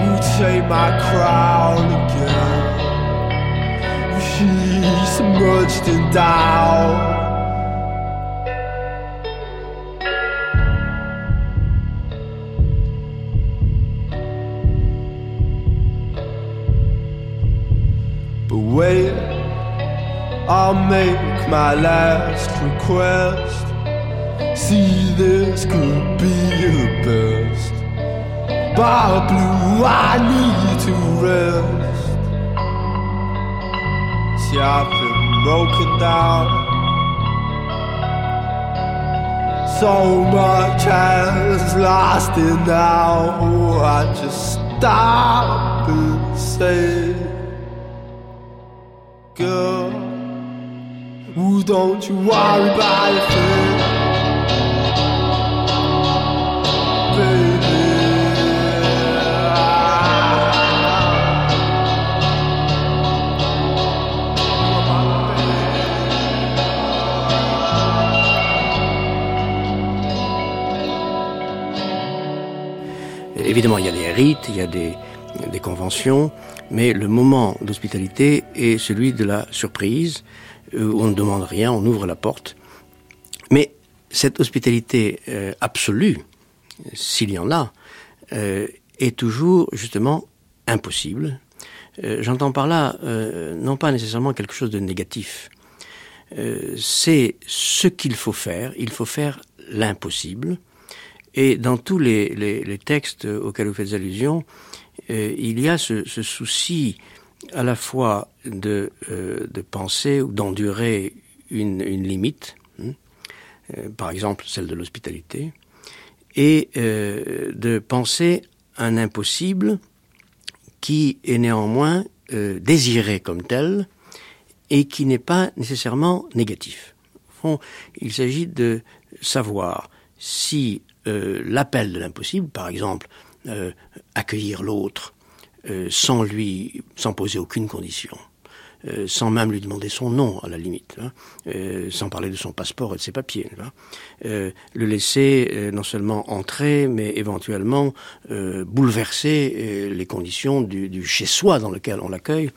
Who take my crown again? She submerged in doubt. Wait, I'll make my last request. See, this could be the best. Bar blue, I need to rest. See, I've been broken down. So much has lasted now. Oh, I just stop and say, Don't you worry about. Évidemment, il y a des rites, il y a des, des conventions, mais le moment d'hospitalité est celui de la surprise, euh, où on ne demande rien, on ouvre la porte. Mais cette hospitalité euh, absolue, s'il y en a, euh, est toujours justement impossible. J'entends par là non pas nécessairement quelque chose de négatif. C'est ce qu'il faut faire. Il faut faire l'impossible. Et dans tous les, les, textes auxquels vous faites allusion, euh, il y a ce, souci à la fois de, euh, penser ou d'endurer une, limite, hein, euh, par exemple celle de l'hospitalité, et de penser un impossible qui est néanmoins désiré comme tel et qui n'est pas nécessairement négatif. Au il s'agit de savoir si l'appel de l'impossible, par exemple, euh, accueillir l'autre euh, sans lui, sans poser aucune condition, euh, sans même lui demander son nom à la limite, hein, sans parler de son passeport et de ses papiers, le laisser non seulement entrer, mais éventuellement bouleverser les conditions du, du chez-soi dans lequel on l'accueille.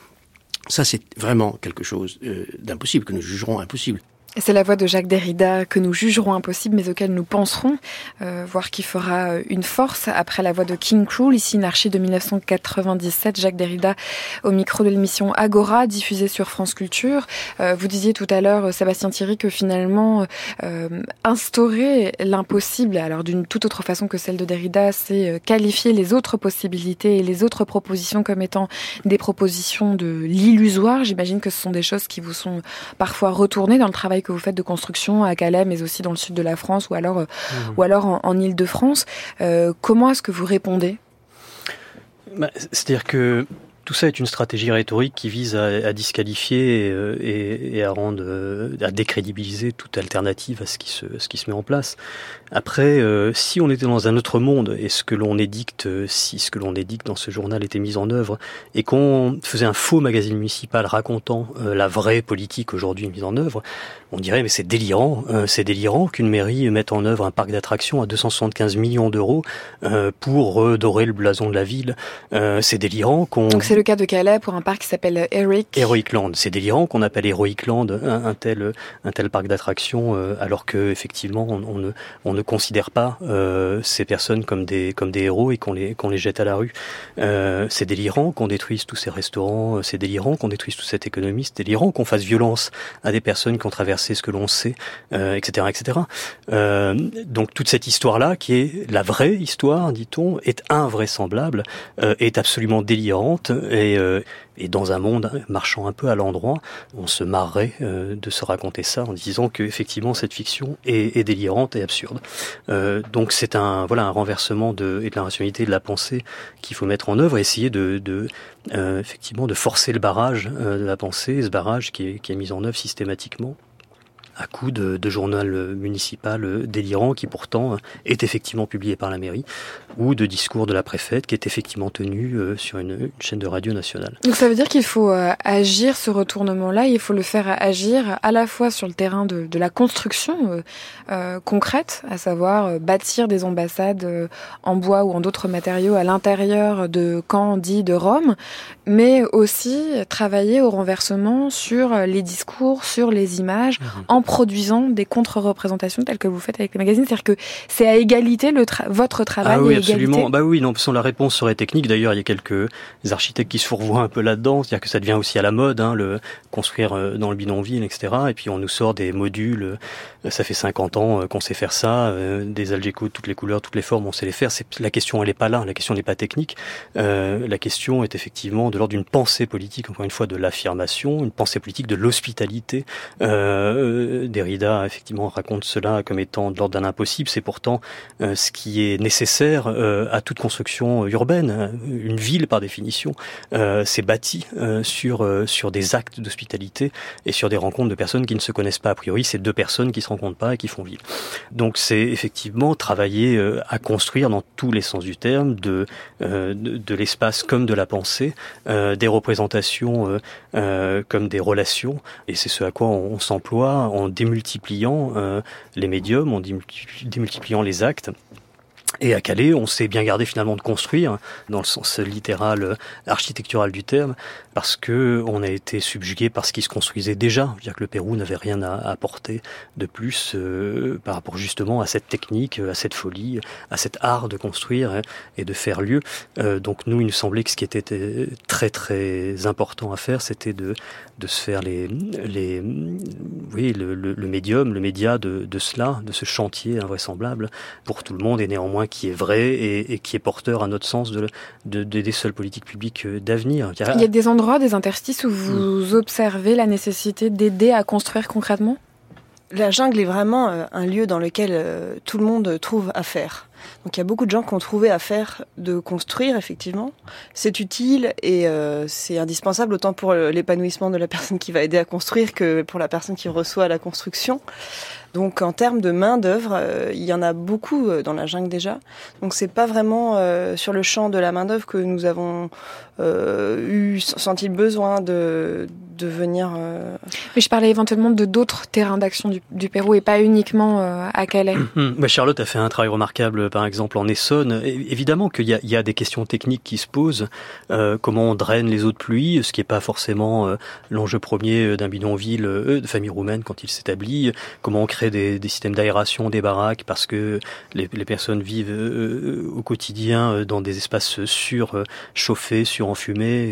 Ça, c'est vraiment quelque chose d'impossible, que nous jugerons impossible. C'est la voix de Jacques Derrida que nous jugerons impossible, mais auquel nous penserons, euh, voire qui fera une force après la voix de King Cruel, ici une archive de 1997, Jacques Derrida au micro de l'émission Agora, diffusée sur France Culture. Euh, vous disiez tout à l'heure, Sébastien Thierry, que finalement, euh, instaurer l'impossible, alors d'une toute autre façon que celle de Derrida, c'est qualifier les autres possibilités et les autres propositions comme étant des propositions de l'illusoire. J'imagine que ce sont des choses qui vous sont parfois retournées dans le travail que vous faites de construction à Calais, mais aussi dans le sud de la France ou alors, mmh. ou alors en, en Ile-de-France. Euh, comment est-ce que vous répondez? Bah, C'est-à-dire que tout ça est une stratégie rhétorique qui vise à, à disqualifier et, euh, et, et, à rendre, euh, à décrédibiliser toute alternative à ce qui se, ce qui se met en place. Après, euh, si on était dans un autre monde et ce que l'on édicte, si ce que l'on édicte dans ce journal était mis en œuvre et qu'on faisait un faux magazine municipal racontant euh, la vraie politique aujourd'hui mise en œuvre, on dirait mais c'est délirant, euh, c'est délirant qu'une mairie mette en œuvre un parc d'attractions à 275 millions d'euros euh, pour redorer le blason de la ville. Euh, c'est délirant qu'on. Le cas de Calais pour un parc qui s'appelle Heroic. Heroic Land. C'est délirant qu'on appelle Heroic Land un, tel un tel parc d'attractions euh, alors que effectivement on, ne on ne considère pas euh, ces personnes comme des comme des héros et qu'on les qu'on les jette à la rue. Euh, c'est délirant qu'on détruise tous ces restaurants. C'est délirant qu'on détruise toute cette économie. C'est délirant qu'on fasse violence à des personnes qui ont traversé ce que l'on sait, euh, etc., etc. Euh, donc toute cette histoire-là, qui est la vraie histoire, dit-on, est invraisemblable, euh, est absolument délirante et, euh, et dans un monde marchant un peu à l'endroit, on se marrerait euh, de se raconter ça en disant que effectivement cette fiction est, est délirante et absurde. Euh, donc c'est un voilà un renversement de, et de la rationalité de la pensée qu'il faut mettre en œuvre, et essayer de, de euh, effectivement de forcer le barrage de la pensée, ce barrage qui qui est mis en œuvre systématiquement à coup de, journal municipal délirant qui pourtant est effectivement publié par la mairie, ou de discours de la préfète qui est effectivement tenu sur une, chaîne de radio nationale. Donc ça veut dire qu'il faut euh, agir ce retournement-là, il faut le faire agir à la fois sur le terrain de, la construction euh, euh, concrète, à savoir euh, bâtir des ambassades euh, en bois ou en d'autres matériaux à l'intérieur de camps dits de Rome, mais aussi travailler au renversement sur les discours, sur les images, en produisant des contre-représentations telles que vous faites avec les magazines. C'est-à-dire que c'est à égalité le tra- votre travail Ah oui, absolument. égalité. Bah oui, non, sans la réponse serait technique. D'ailleurs, il y a quelques architectes qui se fourvoient un peu là-dedans. C'est-à-dire que ça devient aussi à la mode, hein, le construire euh, dans le bidonville, etc. Et puis on nous sort des modules. euh, Ça fait 50 ans euh, qu'on sait faire ça, des algécos de toutes les couleurs, toutes les formes, on sait les faire. La question, elle est pas là. La question n'est pas technique. Euh, la question est effectivement de l'ordre d'une pensée politique, encore une fois, de l'affirmation, une pensée politique de l'hospitalité. Euh, Derrida effectivement raconte cela comme étant de l'ordre d'un impossible. C'est pourtant euh, ce qui est nécessaire euh, à toute construction urbaine. Une ville, par définition, euh, c'est bâti euh, sur sur des actes d'hospitalité et sur des rencontres de personnes qui ne se connaissent pas a priori. C'est deux personnes qui se rencontrent pas et qui font ville. Donc c'est effectivement travailler à construire dans tous les sens du terme de, de l'espace comme de la pensée, euh, des représentations euh, euh, comme des relations. Et c'est ce à quoi on, s'emploie en démultipliant les médiums, en démulti- démultipliant les actes. Et à Calais, on s'est bien gardé finalement de construire, dans le sens littéral, euh, architectural du terme, parce que on a été subjugué par ce qui se construisait déjà. Je veux dire que le Pérou n'avait rien à apporter de plus euh, par rapport justement à cette technique, à cette folie, à cet art de construire hein, et de faire lieu. Euh, donc nous, il nous semblait que ce qui était euh, très très important à faire, c'était de de se faire les les oui le, le, le médium, le média de, de cela, de ce chantier invraisemblable pour tout le monde et néanmoins qui est vrai et, et qui est porteur à notre sens de, de, de des seules politiques publiques euh, d'avenir. Il y a des endroits, des interstices où vous observez la nécessité d'aider à construire concrètement? La jungle est vraiment euh, un lieu dans lequel euh, tout le monde trouve à faire. Donc il y a beaucoup de gens qui ont trouvé à faire de construire, effectivement. C'est utile et euh, c'est indispensable autant pour l'épanouissement de la personne qui va aider à construire que pour la personne qui reçoit la construction. Donc en termes de main d'œuvre, euh, il y en a beaucoup euh, dans la jungle déjà. Donc c'est pas vraiment sur le champ de la main d'œuvre que nous avons euh, eu senti le besoin de venir. euh, Mais je parlais éventuellement de d'autres terrains d'action du, du Pérou et pas uniquement euh, à Calais. Bah, Charlotte a fait un travail remarquable, par exemple en Essonne. É- évidemment qu'il y a, il y a des questions techniques qui se posent. Euh, comment on draine les eaux de pluie, ce qui n'est pas forcément euh, l'enjeu premier d'un bidonville euh, de famille roumaine quand il s'établit. Comment on crée des, des systèmes d'aération des baraques parce que les, les personnes vivent euh, au quotidien euh, dans des espaces surchauffés, surenfumés.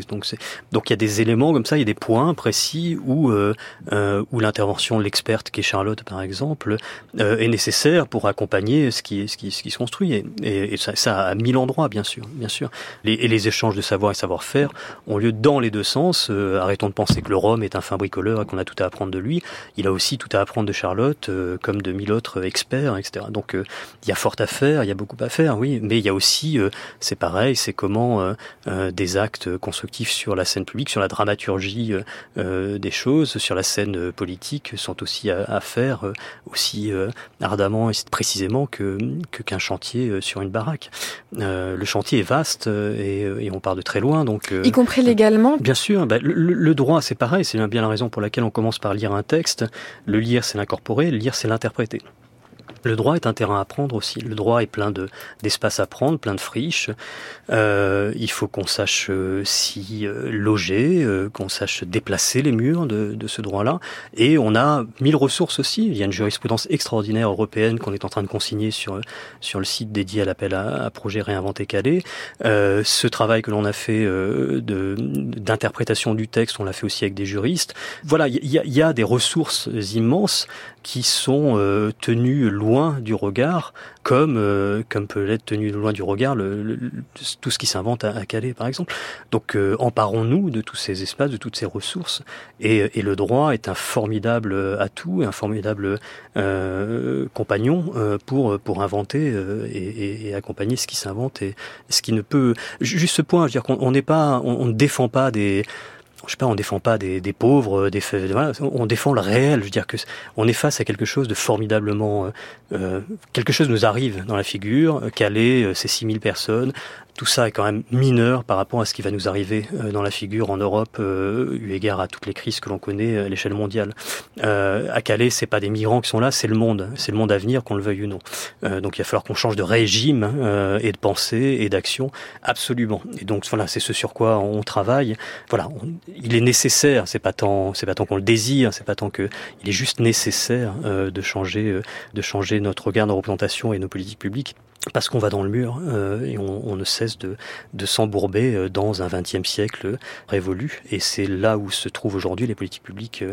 Donc il y a des éléments comme ça, il y a des points précis où, euh, euh, où l'intervention de l'experte qui est Charlotte par exemple euh, est nécessaire pour accompagner ce qui, ce qui, ce qui se construit et, ça, ça à mille endroits bien sûr, bien sûr. Les, et les échanges de savoir et savoir-faire ont lieu dans les deux sens. Arrêtons de penser que le Rhum est un fin bricoleur et qu'on a tout à apprendre de lui. Il a aussi tout à apprendre de Charlotte, comme de mille autres experts, etc. Donc il y a fort à faire, il y a beaucoup à faire, oui, mais il y a aussi, c'est pareil, c'est comment des actes constructifs sur la scène publique, sur la dramaturgie des choses, sur la scène euh, politique sont aussi à, à faire euh, aussi euh, ardemment et précisément que qu'un chantier euh, sur une baraque. Euh, le chantier est vaste euh, et, euh, et on part de très loin, donc euh, Y compris légalement? Bien sûr, bah, le, le- le droit c'est pareil, c'est bien la raison pour laquelle on commence par lire un texte. Le lire c'est l'incorporer, le lire c'est l'interpréter. Le droit est un terrain à prendre aussi. Le droit est plein de d'espace à prendre, plein de friches. Euh, il faut qu'on sache euh, s'y euh, loger, euh, qu'on sache déplacer les murs de, de ce droit-là. Et on a mille ressources aussi. Il y a une jurisprudence extraordinaire européenne qu'on est en train de consigner sur sur le site dédié à l'appel à, à projet réinventé Calais. Euh, ce travail que l'on a fait d'interprétation du texte, on l'a fait aussi avec des juristes. Voilà, il y y a des ressources immenses qui sont euh, tenues loin du regard, comme euh, comme peut l'être tenu loin du regard le, le- tout ce qui s'invente à, à Calais, par exemple. Donc, euh, emparons-nous de tous ces espaces, de toutes ces ressources. Et, et le droit est un formidable atout, un formidable euh, compagnon euh, pour pour inventer euh, et, et- accompagner ce qui s'invente et ce qui ne peut. Juste ce point, je veux dire qu'on on n'est pas, on, on ne défend pas des je sais pas, on défend pas des, pauvres, des voilà, on défend le réel. Je veux dire que on est face à quelque chose de formidablement, euh, quelque chose nous arrive dans la figure. Calais, c'est 6000 personnes, tout ça est quand même mineur par rapport à ce qui va nous arriver euh, dans la figure en Europe, euh, eu égard à toutes les crises que l'on connaît à l'échelle mondiale. Euh, à Calais, c'est pas des migrants qui sont là, c'est le monde, c'est le monde à venir, qu'on le veuille ou non. Euh, donc il va falloir qu'on change de régime euh, et de pensée et d'action, absolument. Et donc voilà, c'est ce sur quoi on travaille. Voilà, il est nécessaire, c'est pas tant, c'est pas tant qu'on le désire, c'est pas tant que, il est juste nécessaire euh, de changer, de changer notre regard, nos représentations et nos politiques publiques parce qu'on va dans le mur euh, et on, ne cesse de, de s'embourber euh, dans un XXe siècle révolu. Et c'est là où se trouvent aujourd'hui les politiques publiques euh,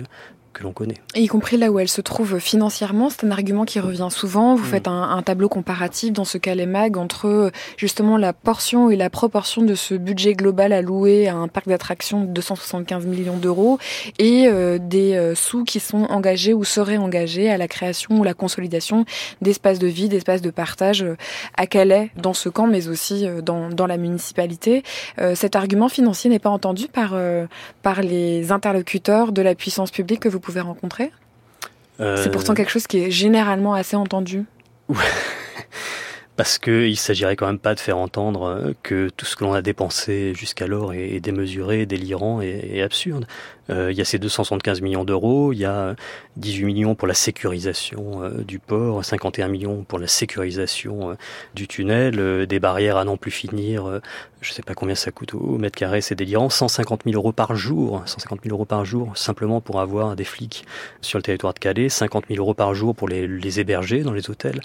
que l'on connaît. Et y compris là où elle se trouve financièrement, c'est un argument qui revient souvent. Vous mmh. faites un, un, tableau comparatif dans ce cas les mag entre justement la portion et la proportion de ce budget global alloué à un parc d'attractions de 275 millions d'euros et euh, des euh, sous qui sont engagés ou seraient engagés à la création ou la consolidation d'espaces de vie, d'espaces de partage euh, à Calais, dans ce camp, mais aussi euh, dans, dans la municipalité. Euh, cet argument financier n'est pas entendu par, par les interlocuteurs de la puissance publique que vous pouvez rencontrer? Euh... C'est pourtant quelque chose qui est généralement assez entendu. Parce qu'il s'agirait quand même pas de faire entendre que tout ce que l'on a dépensé jusqu'alors est démesuré, délirant et, et absurde. Euh, il y a ces 275 millions d'euros, il y a 18 millions pour la sécurisation euh, du port, 51 millions pour la sécurisation euh, du tunnel, des barrières à n'en plus finir, je sais pas combien ça coûte au mètre carré, c'est délirant, 150 000 euros par jour, 150 000 euros par jour, simplement pour avoir des flics sur le territoire de Calais, 50 000 euros par jour pour les, les héberger dans les hôtels.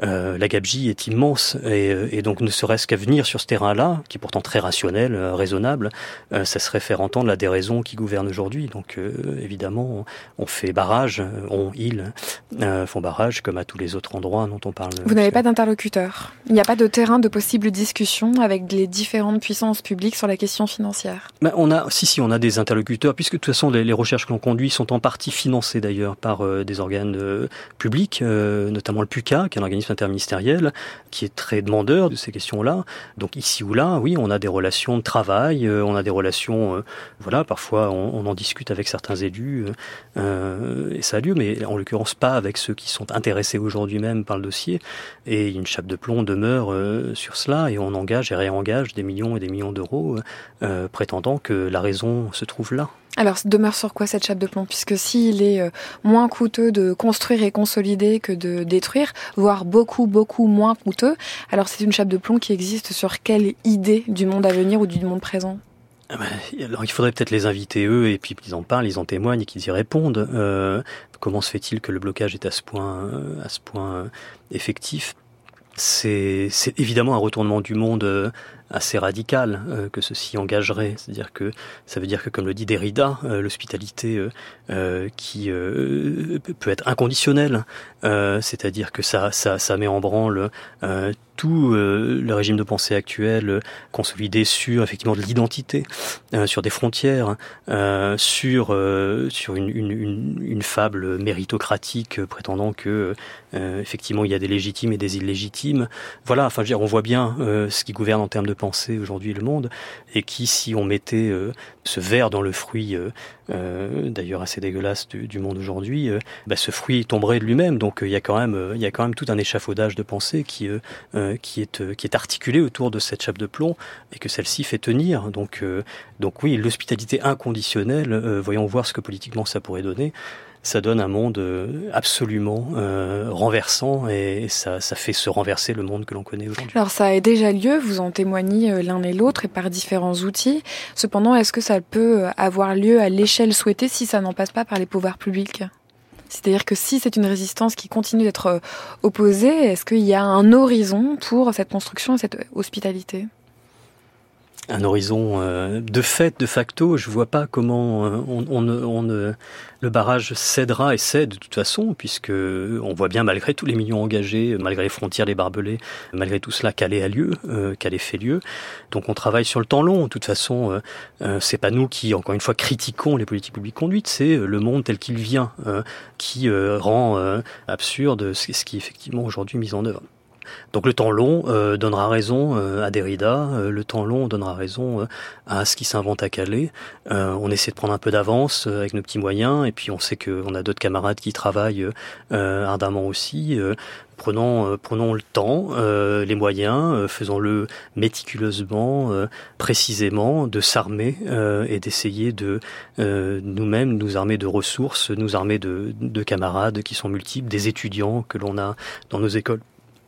la gabegie est immense et, et donc ne serait-ce qu'à venir sur ce terrain-là, qui est pourtant très rationnel, raisonnable, ça serait faire entendre la déraison qui gouverne aujourd'hui aujourd'hui. Donc euh, évidemment, on, fait barrage, on, ils euh, font barrage comme à tous les autres endroits dont on parle. Vous n'avez pas d'interlocuteur. Il n'y a pas de terrain de possible discussion avec les différentes puissances publiques sur la question financière. Ben, on a, si si, on a des interlocuteurs puisque de toute façon les, les recherches que l'on conduit sont en partie financées d'ailleurs par euh, des organes euh, publics, euh, notamment le PUCA, qui est un organisme interministériel qui est très demandeur de ces questions-là. Donc ici ou là, oui, on a des relations de travail, euh, on a des relations, voilà, parfois on, on en discute avec certains élus euh, et ça a lieu, mais en l'occurrence pas avec ceux qui sont intéressés aujourd'hui même par le dossier. Et une chape de plomb demeure euh, sur cela et on engage et réengage des millions et des millions d'euros euh, prétendant que la raison se trouve là. Alors, demeure sur quoi cette chape de plomb? Puisque s'il est moins coûteux de construire et consolider que de détruire, voire beaucoup, beaucoup moins coûteux, alors c'est une chape de plomb qui existe sur quelle idée du monde à venir ou du monde présent? Alors il faudrait peut-être les inviter eux et puis ils en parlent, ils en témoignent et qu'ils y répondent. Euh, comment se fait-il que le blocage est à ce point, à ce point effectif? C'est évidemment un retournement du monde assez radical euh, que ceci engagerait. C'est-à-dire que ça veut dire que, comme le dit Derrida, euh, l'hospitalité euh, qui peut être inconditionnelle, c'est-à-dire que ça, ça, ça met en branle tout le régime de pensée actuel consolidé sur effectivement de l'identité, sur des frontières, sur sur une, une, fable méritocratique prétendant que effectivement il y a des légitimes et des illégitimes. Voilà, enfin je veux dire, on voit bien ce qui gouverne en termes de penser aujourd'hui le monde, et qui, si on mettait euh, ce verre dans le fruit, euh, euh, d'ailleurs assez dégueulasse du, monde aujourd'hui, bah, ce fruit tomberait de lui-même. Donc il y a quand même, il y a quand même tout un échafaudage de pensée qui qui est qui est articulé autour de cette chape de plomb et que celle-ci fait tenir. Donc donc oui, l'hospitalité inconditionnelle. voyons voir ce que politiquement ça pourrait donner ça donne un monde euh, absolument euh, renversant et ça, ça fait se renverser le monde que l'on connaît aujourd'hui. Alors ça a déjà lieu, vous en témoignez euh, l'un et l'autre et par différents outils. Cependant, est-ce que ça peut avoir lieu à l'échelle souhaitée si ça n'en passe pas par les pouvoirs publics? C'est-à-dire que si c'est une résistance qui continue d'être opposée, est-ce qu'il y a un horizon pour cette construction et cette hospitalité? Un horizon euh, de fait, de facto, je vois pas comment euh, on, on, le barrage cédera et cède de toute façon, puisque on voit bien malgré tous les millions engagés, malgré les frontières, les barbelés, malgré tout cela, Calais a lieu, euh, Calais fait lieu. Donc on travaille sur le temps long. De toute façon, c'est pas nous qui, encore une fois, critiquons les politiques publiques conduites, c'est le monde tel qu'il vient qui rend absurde ce qui est effectivement aujourd'hui mis en œuvre. Donc le temps long euh, donnera raison euh, à Derrida, euh, le temps long donnera raison à ce qui s'invente à Calais. on essaie de prendre un peu d'avance avec nos petits moyens, et puis on sait qu'on a d'autres camarades qui travaillent ardemment aussi. Prenons, prenons le temps, les moyens, faisons-le méticuleusement, précisément, de s'armer et d'essayer de nous-mêmes nous armer de ressources, nous armer de, de camarades qui sont multiples, des étudiants que l'on a dans nos écoles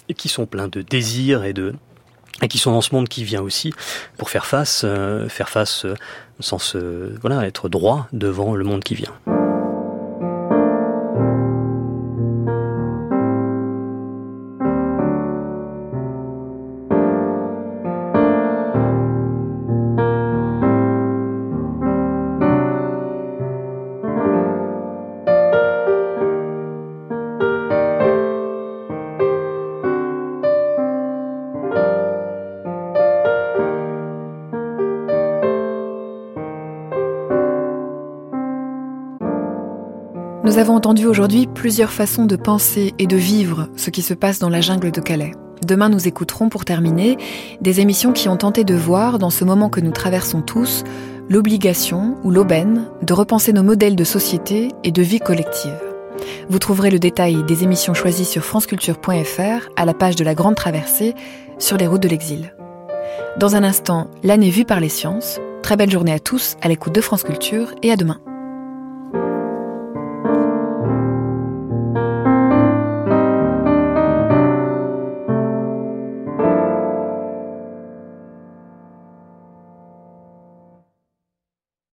et qui sont pleins de désirs et de et qui sont dans ce monde qui vient aussi pour faire face, euh, faire face euh, sans se voilà être droit devant le monde qui vient. Entendu aujourd'hui plusieurs façons de penser et de vivre ce qui se passe dans la jungle de Calais. Demain, nous écouterons, pour terminer, des émissions qui ont tenté de voir, dans ce moment que nous traversons tous, l'obligation ou l'aubaine de repenser nos modèles de société et de vie collective. Vous trouverez le détail des émissions choisies sur franceculture.fr à la page de la Grande Traversée sur les routes de l'exil. Dans un instant, l'année vue par les sciences. Très belle journée à tous à l'écoute de France Culture et à demain.